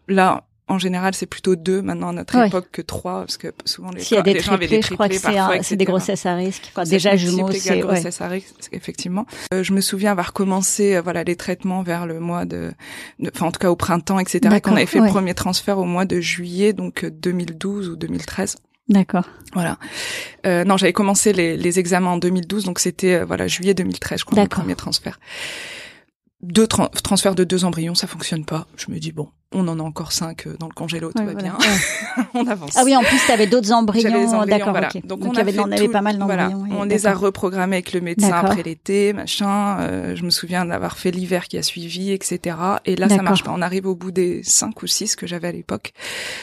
Là, en général, c'est plutôt deux maintenant à notre époque que trois, parce que souvent les, S'il y a des les gens avaient des triplés, je crois que c'est des grossesses à risque. Enfin, déjà jumeaux, c'est grossesse à risque, effectivement. Euh, je me souviens avoir commencé, euh, voilà, les traitements vers le mois de, enfin en tout cas au printemps, etc. Qu'on avait fait le premier transfert au mois de juillet, donc 2012 euh, ou 2013. D'accord. Voilà. Euh, non, j'avais commencé les, les, examens en 2012, donc c'était voilà juillet 2013, je crois, le premier transfert deux transferts de deux embryons, ça fonctionne pas. Je me dis bon, on en a encore cinq euh, dans le congélo, tout va bien. on avance. Ah oui, en plus, tu avais d'autres embryons. D'accord, Donc, on, avait, on avait pas mal d'embryons. On les a reprogrammés avec le médecin après l'été, machin. Euh, je me souviens d'avoir fait l'hiver qui a suivi, etc. Et là, ça marche pas. On arrive au bout des cinq ou six que j'avais à l'époque.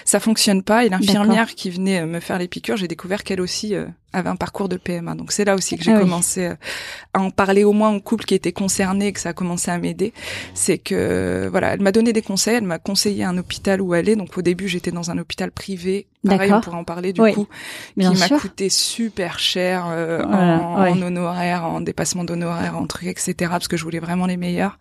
Ça fonctionne pas. Et l'infirmière qui venait euh, me faire les piqûres, j'ai découvert qu'elle aussi avait un parcours de PMA. Donc c'est là aussi que j'ai ah commencé à en parler au moins au couple qui était concerné et que ça a commencé à m'aider. C'est que voilà, elle m'a donné des conseils, elle m'a conseillé un hôpital où aller. Donc au début, j'étais dans un hôpital privé. Pareil, on pourrait en parler du coup, qui m'a coûté super cher euh, en, en, honoraires, en dépassement d'honoraires, en trucs, etc. Parce que je voulais vraiment les meilleurs.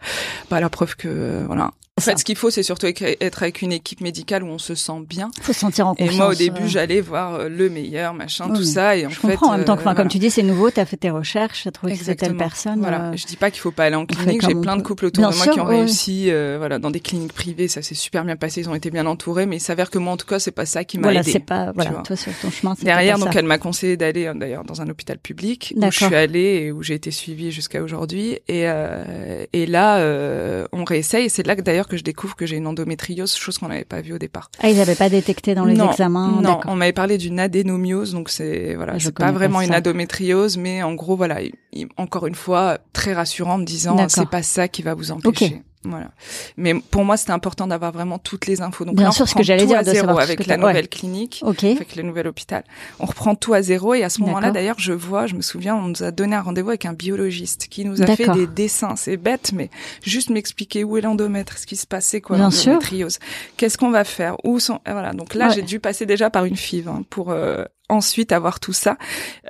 Bah la preuve que voilà, en fait, ce qu'il faut, c'est surtout être avec une équipe médicale où on se sent bien. Faut se sentir en confiance. Et moi, au début, j'allais voir euh, le meilleur, machin, tout ça. Et en je fait, comprends. En même temps, euh, comme tu dis, c'est nouveau. T'as fait tes recherches, t'as trouvé que telle personne. Voilà. Euh, je dis pas qu'il faut pas aller en clinique. J'ai plein de couples autour de moi qui ont réussi, voilà, dans des cliniques privées. Ça s'est super bien passé. Ils ont été bien entourés. Mais il s'avère que moi, en tout cas, c'est pas ça qui m'a voilà, aidé. c'est pas, voilà, toi, sur ton chemin, Derrière, donc, elle m'a conseillé d'aller, d'ailleurs, dans un hôpital public où je suis allée et où j'ai été suivie jusqu'à aujourd'hui. Et, et là, on réessaye. C'est là que d'ailleurs que je découvre que j'ai une endométriose, chose qu'on n'avait pas vue au départ. Ah, ils n'avaient pas détecté dans les examens. Non, on m'avait parlé d'une adénomiose, donc c'est voilà, c'est pas vraiment une endométriose, mais en gros voilà, encore une fois très rassurant, en me disant c'est pas ça qui va vous empêcher. Voilà. Mais pour moi, c'était important d'avoir vraiment toutes les infos. Donc Bien sûr, ce que j'allais dire, à zéro avec la nouvelle clinique, avec le nouvel hôpital. On reprend tout à zéro et à ce moment-là, d'ailleurs, je vois, je me souviens, on nous a donné un rendez-vous avec un biologiste qui nous a fait des dessins. C'est bête, mais juste m'expliquer où est l'endomètre, ce qui se passait, quoi, l'endométriose. Qu'est-ce qu'on va faire? Où sont Voilà. Donc là, j'ai dû passer déjà par une FIV hein, pour euh, ensuite avoir tout ça,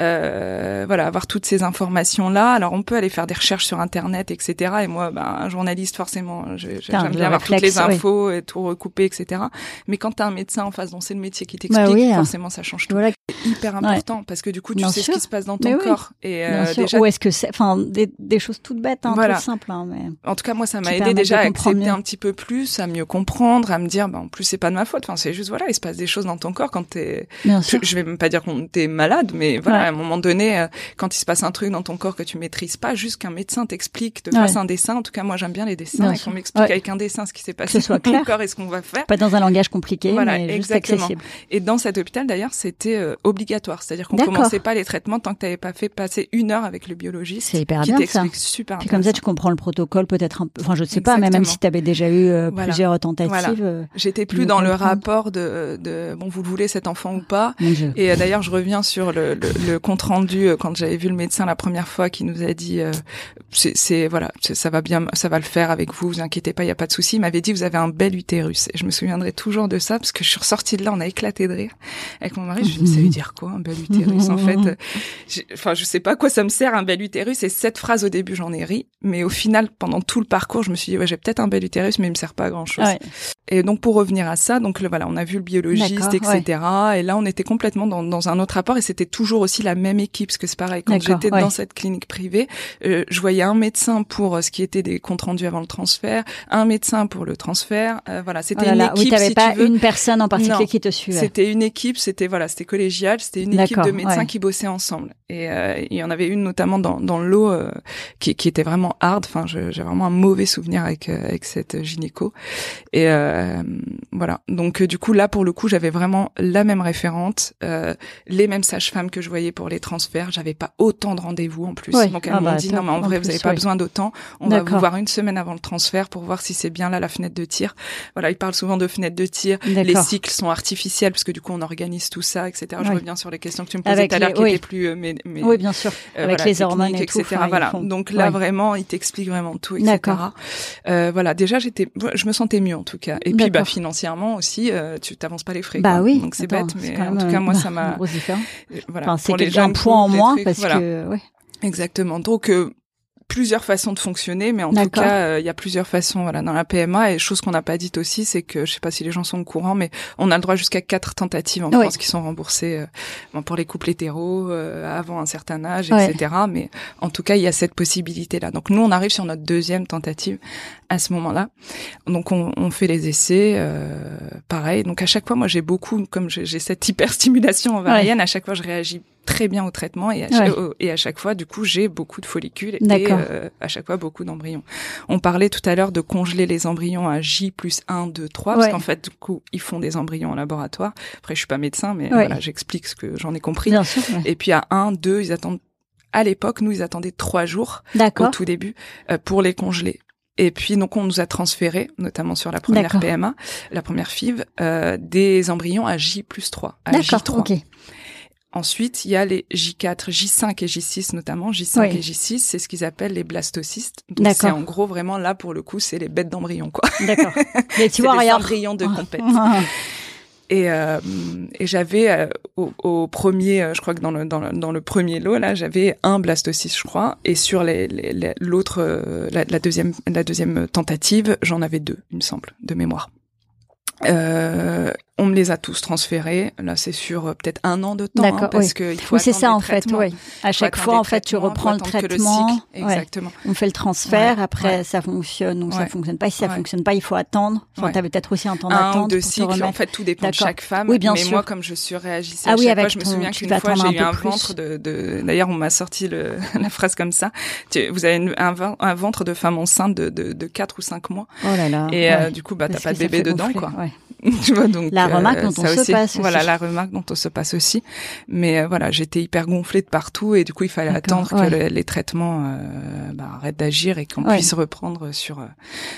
euh, voilà, avoir toutes ces informations là. Alors on peut aller faire des recherches sur internet, etc. Et moi, ben, un journaliste forcément, j'aime bien avoir toutes les infos et tout recouper, etc. Mais quand t'as un médecin en face dont c'est le métier qui bah t'explique, forcément ça change tout. Voilà. C'est hyper important parce que du coup tu sais ce qui se passe dans ton corps. Et euh, déjà, ou est-ce que c'est, enfin, des, des, choses toutes bêtes, hein, voilà. tout simples. Hein, mais en tout cas moi ça m'a aidé déjà à accepter un petit peu plus, à mieux comprendre, à me dire, ben en plus c'est pas de ma faute. Enfin c'est juste voilà, il se passe des choses dans ton corps quand t'es. Je, je vais même pas dire qu'on t'es malade, mais voilà, à un moment donné, quand il se passe un truc dans ton corps que tu maîtrises pas, juste qu'un médecin t'explique, te fasse un dessin. En tout cas, moi, j'aime bien les dessins et qu'on m'explique avec un dessin ce qui s'est passé dans ton corps et ce qu'on va faire. Pas dans un langage compliqué, voilà, mais juste accessible. Et dans cet hôpital, d'ailleurs, c'était obligatoire, c'est-à-dire qu'on commençait pas les traitements tant que tu n'avais pas fait passer une heure avec le biologiste. C'est hyper qui bien ça. Super. Puis comme ça, tu comprends le protocole peut-être un peu. Enfin, je ne sais pas, mais même si tu avais déjà eu euh, plusieurs tentatives. Euh, J'étais plus dans le rapport de, de bon, vous le voulez cet enfant ou pas. Et euh, d'ailleurs, je reviens sur le, compte rendu quand j'avais vu le médecin la première fois qui nous a dit, c'est voilà, ça va bien, ça va le faire avec vous, vous inquiétez pas, il y a pas de souci. Il m'avait dit, vous avez un bel utérus. Et je me souviendrai toujours de ça parce que je suis ressortie de là, on a éclaté de rire avec mon mari. Je me dit, ça veut dire quoi un bel utérus? En fait, enfin, je sais pas à quoi ça me sert un bel utérus. Et cette phrase au début, j'en ai ri, mais au final, pendant tout le parcours, je me suis dit, ouais, j'ai peut-être un bel utérus, mais il me sert pas à grand chose. Et donc, pour revenir à ça, donc le, voilà, on a vu le biologiste, etc. Et là, on était complètement dans, dans un autre rapport, et c'était toujours aussi la même équipe, parce que c'est pareil. Quand j'étais dans cette clinique privée, euh, je voyais un médecin pour euh, ce qui était des comptes rendus avant le transfert, un médecin pour le transfert. Euh, voilà, c'était oh une équipe. Oui, si pas une personne en particulier qui te suivait. C'était une équipe. C'était voilà, c'était collégial. C'était une équipe de médecins qui bossaient ensemble. Et il y en avait une notamment dans, dans l'eau qui, qui était vraiment hard. Enfin, j'ai vraiment un mauvais souvenir avec avec cette gynéco. Et euh, voilà. Donc du coup là pour le coup j'avais vraiment la même référente, euh, les mêmes sages-femmes que je voyais pour les transferts. J'avais pas autant de rendez-vous en plus. Donc elles ah m'ont bah, dit non mais en vrai vous n'avez pas besoin d'autant. On va vous voir une semaine avant le transfert pour voir si c'est bien là la fenêtre de tir. Voilà ils parlent souvent de fenêtre de tir. Les cycles sont artificiels parce que du coup on organise tout ça etc. Je reviens sur les questions que tu me posais tout à l'heure qui étaient plus euh, mais, mais, oui bien sûr avec les hormones et etc. voilà donc là vraiment ils t'expliquent vraiment tout etc. Euh, voilà déjà j'étais je me sentais mieux en tout cas. Et puis bah financièrement aussi, euh, tu t'avances pas les frais. Bah oui. Donc c'est bête, mais en tout cas moi ça m'a. Voilà. Enfin, c'est déjà un point en moins parce que. Ouais. Exactement. Donc euh, plusieurs façons de fonctionner, mais en tout cas, euh, il y a plusieurs façons voilà, dans la PMA. Et chose qu'on n'a pas dite aussi, c'est que, je sais pas si les gens sont au courant, mais on a le droit jusqu'à quatre tentatives en France qui sont remboursées euh, pour les couples hétéros euh, avant un certain âge, etc. Mais en tout cas, il y a cette possibilité-là. Donc nous, on arrive sur notre deuxième tentative à ce moment-là. Donc on, on, fait les essais, pareil. Donc à chaque fois, moi, j'ai beaucoup, comme j'ai cette hyperstimulation ovarienne, à chaque fois, je réagis très bien au traitement et à, chaque, et à chaque fois, du coup, j'ai beaucoup de follicules et euh, à chaque fois beaucoup d'embryons. On parlait tout à l'heure de congeler les embryons à J plus 1, 2, 3, parce qu'en fait, du coup, ils font des embryons en laboratoire. Après, je suis pas médecin, mais voilà, j'explique ce que j'en ai compris. et puis à 1, 2, ils attendent à l'époque, nous, ils attendaient trois jours au tout début euh, pour les congeler. Et puis donc on nous a transféré, notamment sur la première PMA, la première FIV, euh, des embryons à J plus 3, à J3. Okay. Ensuite, il y a les J4, J5 et J6 notamment. J5 et J6, c'est ce qu'ils appellent les blastocystes. Donc c'est en gros vraiment là pour le coup, c'est les bêtes d'embryons quoi. D'accord. Mais tu vois, des embryons de compète. Et, euh, et j'avais euh, au, au, premier, euh, je crois que dans le, dans le, dans le premier lot là, j'avais un blastocyste, je crois, et sur les, l'autre, euh, la, la, deuxième, la deuxième tentative, j'en avais deux, il me semble, de mémoire. Euh, on me les a tous transférés. Là, c'est sur euh, peut-être un an de temps, hein, parce oui. que il faut oui, c'est ça en fait. Oui. À chaque fois, en fait, tu reprends le traitement. Le Exactement. On fait le transfert. après, ça fonctionne ou ça fonctionne pas. Si ça fonctionne pas, il faut attendre. Enfin, t'avais peut-être aussi un temps d'attente. Un ou deux cycles. En fait, tout dépend de chaque femme. Oui, bien mais sûr. moi, comme je surréagissais ah, à chaque fois, je me souviens qu'une fois, j'ai eu un ventre de. D'ailleurs, on m'a sorti la phrase comme ça. Vous avez un ventre de femme enceinte de de quatre ou cinq mois. Oh là là. Et euh, du coup, bah, t'as pas de bébé dedans, quoi. tu vois, donc la remarque euh, dont on se passe aussi. Voilà, la remarque dont on se passe aussi. Mais euh, voilà, j'étais hyper gonflée de partout et du coup, il fallait attendre que les traitements euh, bah, arrêtent d'agir et qu'on puisse reprendre sur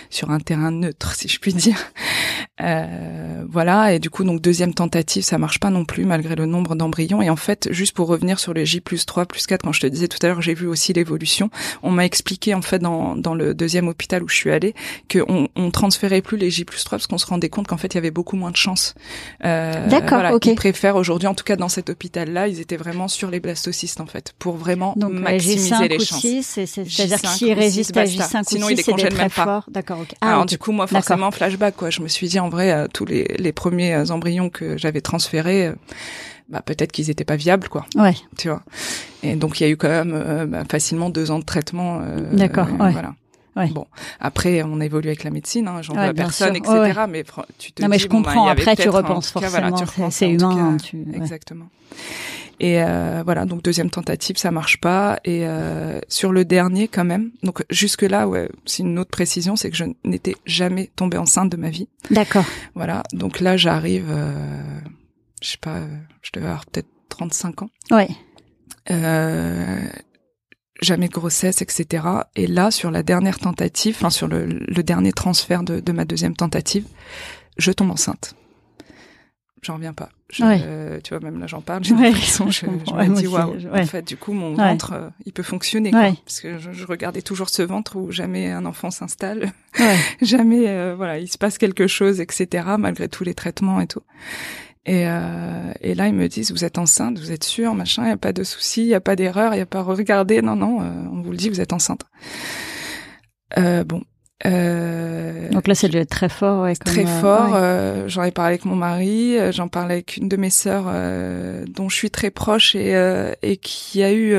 sur un terrain neutre, si je puis dire. voilà, et du coup, donc deuxième tentative, ça marche pas non plus malgré le nombre d'embryons. Et en fait, juste pour revenir sur les J plus 3, plus 4, quand je te disais tout à l'heure, j'ai vu aussi l'évolution. On m'a expliqué en fait dans dans le deuxième hôpital où je suis allée qu'on on transférait plus les J plus 3 parce qu'on se rendait compte qu'en fait il y avait beaucoup moins de chance. Euh, D'accord, voilà, ok. Ils préfèrent aujourd'hui, en tout cas dans cet hôpital-là, ils étaient vraiment sur les blastocystes en fait, pour vraiment Donc, maximiser les chances. C'est-à-dire qu'ils résistent à J5 ou Sinon, 6, c'est des très fort. D'accord, ok. Ah, Alors du coup, moi forcément flashback quoi. Je me suis dit en vrai, euh, tous les, les premiers euh, embryons que j'avais transférés. Euh, bah peut-être qu'ils étaient pas viables quoi. Ouais. Tu vois. Et donc il y a eu quand même bah, facilement deux ans de traitement. D'accord. ouais. Voilà. Bon, après, on évolue avec la médecine, hein, j'en veux à personne, etc. Mais tu te non, mais je bah, comprends. après, tu repenses forcément. C'est humain. Exactement. Et euh, voilà, donc deuxième tentative, ça marche pas. Et euh, sur le dernier, quand même. Donc jusque là, ouais, c'est une autre précision, c'est que je n'étais jamais tombée enceinte de ma vie. D'accord. Voilà, donc là, j'arrive, euh, je sais pas, je devais avoir peut-être 35 ans. Ouais. Euh, jamais de grossesse, etc. Et là, sur la dernière tentative, enfin sur le, le dernier transfert de, de, ma deuxième tentative, je tombe enceinte. J'en reviens pas. Je, Tu vois, même là, j'en parle, j'ai l'impression, je, je me dis, waouh, en fait, du coup, mon ventre, euh, il peut fonctionner, quoi. Parce que je, je, regardais toujours ce ventre où jamais un enfant s'installe, jamais, euh, voilà, il se passe quelque chose, etc., malgré tous les traitements et tout. Et, euh, et là, ils me disent, vous êtes enceinte, vous êtes sûre, machin, il n'y a pas de souci, il n'y a pas d'erreur, il n'y a pas à regarder, non, non, euh, on vous le dit, vous êtes enceinte. Euh, bon, euh, Donc là, c'est être très fort. Ouais, très euh, fort. Euh, j'en ai parlé avec mon mari, euh, j'en parlais avec une de mes sœurs dont je suis très proche et, et qui a eu.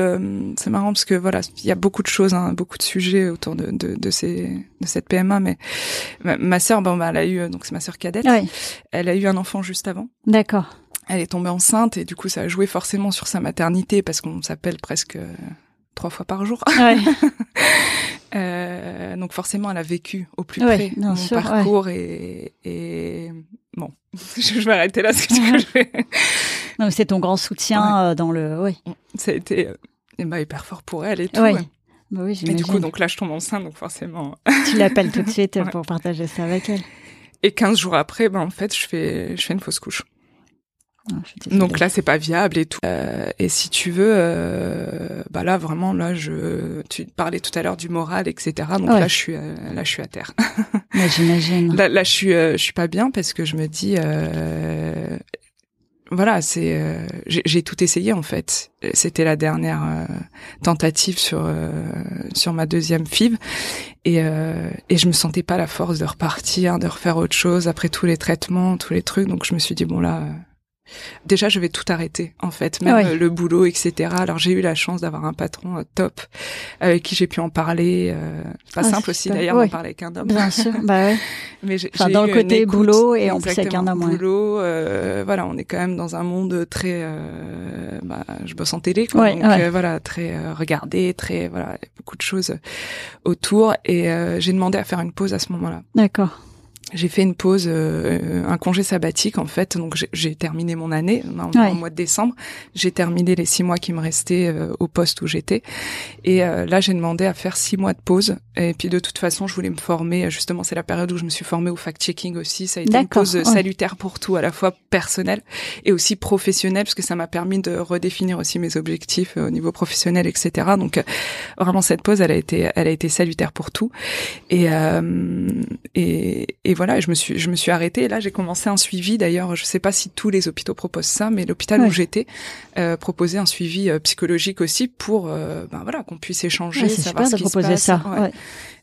c'est marrant parce que voilà, il y a beaucoup de choses, hein, beaucoup de sujets autour de, de, de, ces, de cette PMA. Mais ma, sœur, bon, bah, elle a eu, donc c'est ma sœur cadette. Elle a eu un enfant juste avant. D'accord. Elle est tombée enceinte et du coup, ça a joué forcément sur sa maternité parce qu'on s'appelle presque trois fois par jour. Ouais. euh, donc forcément, elle a vécu au plus près mon parcours et, et, bon, je vais arrêter là. Ce que je vais... non, c'est ton grand soutien euh, dans le. Oui. Ça a été euh, hyper fort pour elle et tout. Bah oui, et du coup, donc là, je tombe enceinte, donc forcément. tu l'appelles tout de suite pour partager ça avec elle. Et 15 jours après, ben en fait, je fais, je fais une fausse couche. Ah, Donc là, c'est pas viable et tout. Euh, et si tu veux, euh, bah là vraiment, là, je, tu parlais tout à l'heure du moral, etc. Donc là, je suis, euh, là, je suis à terre. j'imagine. Là, là, je suis, euh, je suis pas bien parce que je me dis, voilà, c'est, j'ai tout essayé en fait. C'était la dernière tentative sur sur ma deuxième FIV et et je me sentais pas la force de repartir, de refaire autre chose après tous les traitements, tous les trucs. Donc je me suis dit bon là Déjà, je vais tout arrêter, en fait, même le boulot, etc. Alors, j'ai eu la chance d'avoir un patron euh, top avec qui j'ai pu en parler. Euh, pas ah, simple aussi, d'ailleurs, d'en parler avec un homme. Bien sûr, bah ouais. Mais j'ai, enfin, dans le côté boulot et en plus avec un homme. Boulot, euh, voilà, on est quand même dans un monde très. Euh, bah, je bosse en télé, quoi, donc euh, voilà, très regardé, très voilà, beaucoup de choses autour. Et j'ai demandé à faire une pause à ce moment-là. D'accord j'ai fait une pause, euh, un congé sabbatique en fait. Donc j'ai terminé mon année en, mois de décembre. J'ai terminé les six mois qui me restaient euh, au poste où j'étais. Et euh, là, j'ai demandé à faire six mois de pause. Et puis de toute façon, je voulais me former. Justement, c'est la période où je me suis formée au fact-checking aussi. Ça a été une pause salutaire pour tout, à la fois personnel et aussi professionnel, parce que ça m'a permis de redéfinir aussi mes objectifs au niveau professionnel, etc. Donc vraiment, cette pause, elle a été, elle a été salutaire pour tout. Et et, et voilà, je me suis je me suis arrêtée et là j'ai commencé un suivi d'ailleurs, je sais pas si tous les hôpitaux proposent ça mais l'hôpital où j'étais euh, proposait un suivi euh, psychologique aussi pour euh, ben voilà, qu'on puisse échanger, savoir ce qui se passe. Ça.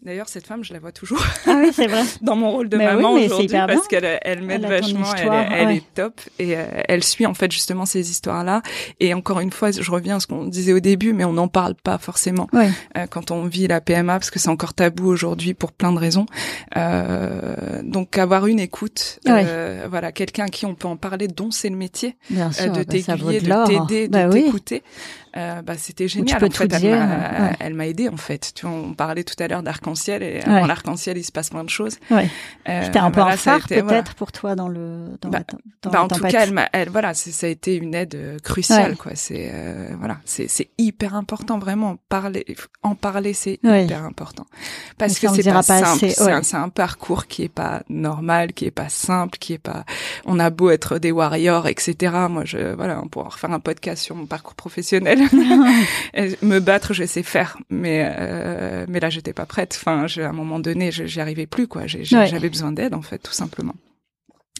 D'ailleurs, cette femme, je la vois toujours. Ah oui, c'est vrai. Dans mon rôle de maman aujourd'hui, parce qu'elle elle m'aide vachement, elle, est, top et euh, elle suit en fait justement ces histoires-là. Et encore une fois, je reviens à ce qu'on disait au début, mais on n'en parle pas forcément quand on vit la PMA parce que c'est encore tabou aujourd'hui pour plein de raisons. Euh, donc avoir une écoute, euh, voilà, quelqu'un à qui on peut en parler, dont c'est le métier, Bien sûr, de bah, t'aiguiller, de t'aider, de bah t'écouter. Euh, bah, c'était génial. En fait, elle m'a aidé en fait. Tu vois, on parlait tout à l'heure d'arc-en-ciel et avant l'arc-en-ciel, il se passe plein de choses. Ouais. Euh, C'était un peu un phare peut-être pour toi dans le dans, bah, dans bah, en tout cas, elle, elle voilà, ça a été une aide euh, cruciale quoi. C'est euh, voilà, c'est c'est hyper important vraiment parler, en parler, c'est hyper important parce que c'est pas, pas simple. C'est un, un, parcours qui est pas normal, qui est pas simple, qui est pas. On a beau être des warriors, etc. Moi, je voilà, on pourra refaire un podcast sur mon parcours professionnel. me battre, je sais faire, mais euh, mais là j'étais pas prête. Enfin, à un moment donné, j'y arrivais plus quoi. J'avais besoin d'aide en fait, tout simplement.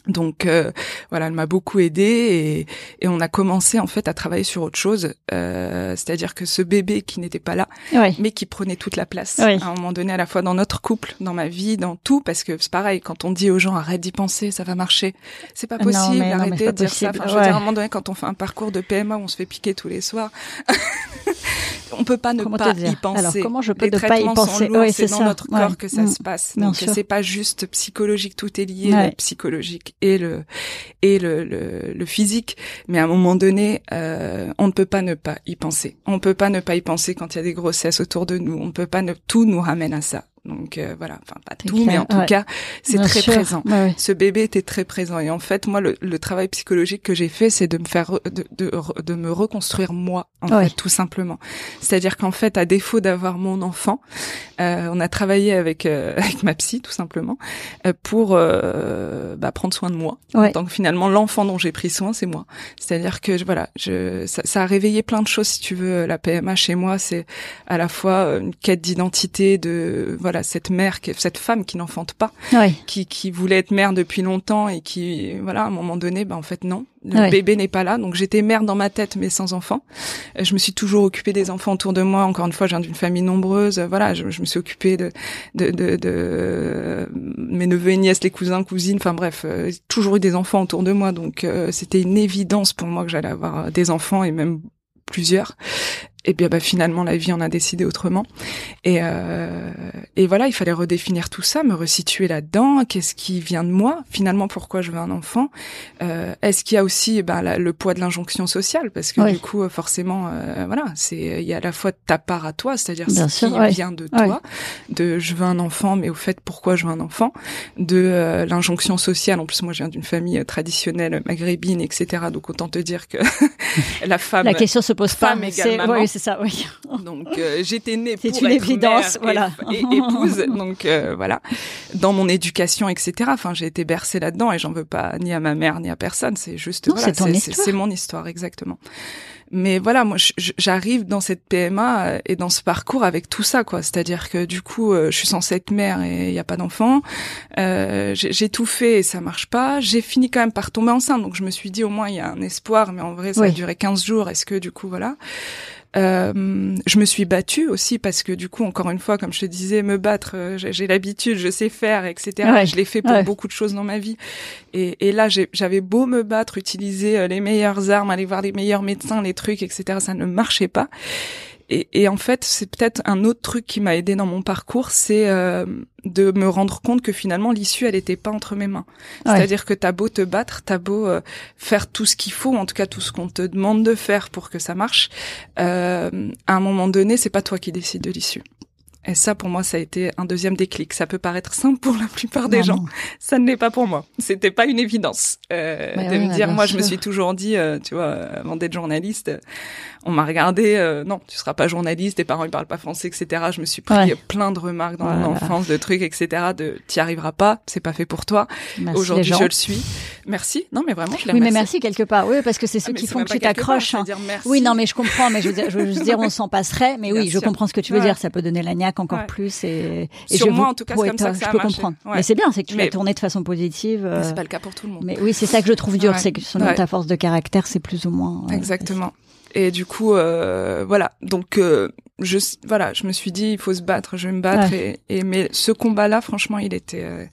Donc euh, voilà, elle m'a beaucoup aidée et, et, on a commencé en fait à travailler sur autre chose, euh, c'est-à-dire que ce bébé qui n'était pas là, mais qui prenait toute la place à un moment donné à la fois dans notre couple, dans ma vie, dans tout, parce que c'est pareil quand on dit aux gens arrête d'y penser, ça va marcher, c'est pas possible, arrêtez de dire ça. Enfin, je veux dire, à un moment donné quand on fait un parcours de PMA où on se fait piquer tous les soirs, on peut pas ne pas y penser. Alors comment je peux ne pas y penser C'est dans notre corps que ça mm. se passe. Donc c'est pas juste psychologique, tout est lié, le psychologique et le et le, le, physique. Mais à un moment donné, euh, on ne peut pas ne pas y penser. On peut pas ne pas y penser quand il y a des grossesses autour de nous. On ne peut pas ne tout nous ramène à ça. Donc euh, voilà, enfin pas tout, mais en tout cas, c'est très présent. Ce bébé était très présent. Et en fait, moi, le, le travail psychologique que j'ai fait, c'est de me faire, de, de, de, me reconstruire moi, en fait, tout simplement. C'est-à-dire qu'en fait, à défaut d'avoir mon enfant, euh, on a travaillé avec euh, avec ma psy, tout simplement, euh, pour bah, prendre soin de moi. Donc finalement, l'enfant dont j'ai pris soin, c'est moi. C'est-à-dire que voilà, je, ça, ça, a réveillé plein de choses, si tu veux. La PMA chez moi, c'est à la fois une quête d'identité, de voilà cette mère, cette femme qui n'enfante pas, qui, qui voulait être mère depuis longtemps et qui voilà à un moment donné, ben en fait non, le bébé n'est pas là. Donc j'étais mère dans ma tête mais sans enfant. Euh, je me suis toujours occupée des enfants autour de moi. Encore une fois, je viens d'une famille nombreuse. Voilà, je, me suis occupée de, de, de, de, mes neveux et nièces, les cousins, cousines. Enfin bref, euh, toujours eu des enfants autour de moi. Donc euh, c'était une évidence pour moi que j'allais avoir des enfants et même plusieurs et bien bah, finalement la vie en a décidé autrement. Et euh, et voilà il fallait redéfinir tout ça me resituer là-dedans. Qu'est-ce qui vient de moi? Finalement pourquoi je veux un enfant? Euh, est-ce qu'il y a aussi bah, le poids de l'injonction sociale? Parce que du coup forcément euh, voilà c'est il y a à la fois ta part à toi c'est-à-dire ce qui vient de toi de je veux un enfant mais au fait pourquoi je veux un enfant? De euh, l'injonction sociale. En plus moi je viens d'une famille traditionnelle maghrébine etc donc autant te dire que la femme la question se pose pas mais c'est ça, oui. Donc euh, j'étais née pour une être évidence, voilà. Et, épouse, donc euh, voilà. Dans mon éducation, etc. Enfin, j'ai été bercée là-dedans et j'en veux pas ni à ma mère ni à personne. C'est juste, voilà, c'est mon histoire exactement. Mais voilà, moi, j'arrive dans cette PMA euh, et dans ce parcours avec tout ça, quoi. C'est-à-dire que du coup, je suis censée être mère et il n'y a pas d'enfant. Euh, j'ai tout fait et ça marche pas. J'ai fini quand même par tomber enceinte, donc je me suis dit au moins il y a un espoir, mais en vrai ça a duré 15 jours. Est-ce que du coup, voilà. Euh, je me suis battue aussi parce que du coup, encore une fois, comme je te disais, me battre, euh, j'ai l'habitude, je sais faire, etc. je l'ai fait pour beaucoup de choses dans ma vie. Et, et là, j'avais beau me battre, utiliser euh, les meilleures armes, aller voir les meilleurs médecins, les trucs, etc. Ça ne marchait pas. Et, et, en fait, c'est peut-être un autre truc qui m'a aidé dans mon parcours, c'est euh, de me rendre compte que finalement l'issue, elle n'était pas entre mes mains. C'est-à-dire que t'as beau te battre, t'as beau euh, faire tout ce qu'il faut, en tout cas tout ce qu'on te demande de faire pour que ça marche. Euh, à un moment donné, c'est pas toi qui décides de l'issue. Et ça, pour moi, ça a été un deuxième déclic. Ça peut paraître simple pour la plupart des gens. Ça ne l'est pas pour moi. C'était pas une évidence euh, de me dire. Moi, je me suis toujours dit, euh, tu vois, avant d'être journaliste, on m'a regardé. Euh, non, tu seras pas journaliste. Tes parents ils parlent pas français, etc. Je me suis pris plein de remarques dans mon enfance, de trucs, etc. De t'y arriveras pas. C'est pas fait pour toi. Aujourd'hui, je le suis. Merci. Non, mais vraiment, je Oui, mais merci quelque part. Oui, parce que c'est ceux ah, qui font que tu t'accroches. Hein. Oui, non, mais je comprends. Mais je veux dire, je veux dire, on s'en passerait. Mais oui, je comprends ce que tu veux dire. Ça peut donner la niaque encore plus. Et, et Sur je moi, en tout cas, c'est comme ça que ça Je peux comprendre. Mais c'est bien, c'est que tu l'as tourné de façon positive. Euh... C'est pas le cas pour tout le monde. Mais oui, c'est ça que je trouve dur, c'est que ta force de caractère, c'est plus ou moins. Exactement. Et du coup, euh, voilà. Donc, euh, je, voilà, je me suis dit, il faut se battre, je vais me battre. Et, et, mais ce combat-là, franchement, il était, euh,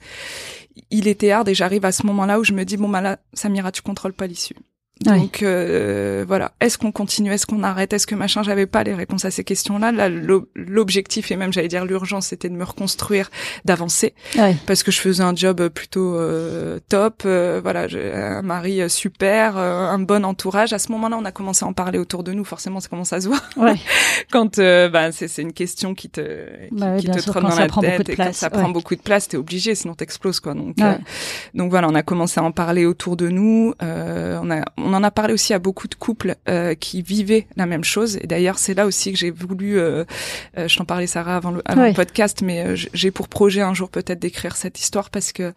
il était hard. Et j'arrive à ce moment-là où je me dis, bon, bah là, Samira, tu contrôles pas l'issue. Donc euh, voilà, est-ce qu'on continue, est-ce qu'on arrête, est-ce que machin, j'avais pas les réponses à ces questions-là. Là, l'objectif et même j'allais dire l'urgence, c'était de me reconstruire, d'avancer, parce que je faisais un job plutôt euh, top. Euh, voilà, un mari super, un bon entourage. À ce moment-là, on a commencé à en parler autour de nous. Forcément, ça commence à se voir. Ouais. quand bah, c'est une question qui te qui, bah te dans la tête et quand ça prend beaucoup de place, t'es obligé, sinon t'exploses quoi. Donc donc voilà, on a commencé à en parler autour de nous. on a on en a parlé aussi à beaucoup de couples euh, qui vivaient la même chose. Et d'ailleurs, c'est là aussi que j'ai voulu, euh, euh, je t'en parlais Sarah avant le, avant le podcast, mais j'ai pour projet un jour peut-être d'écrire cette histoire parce que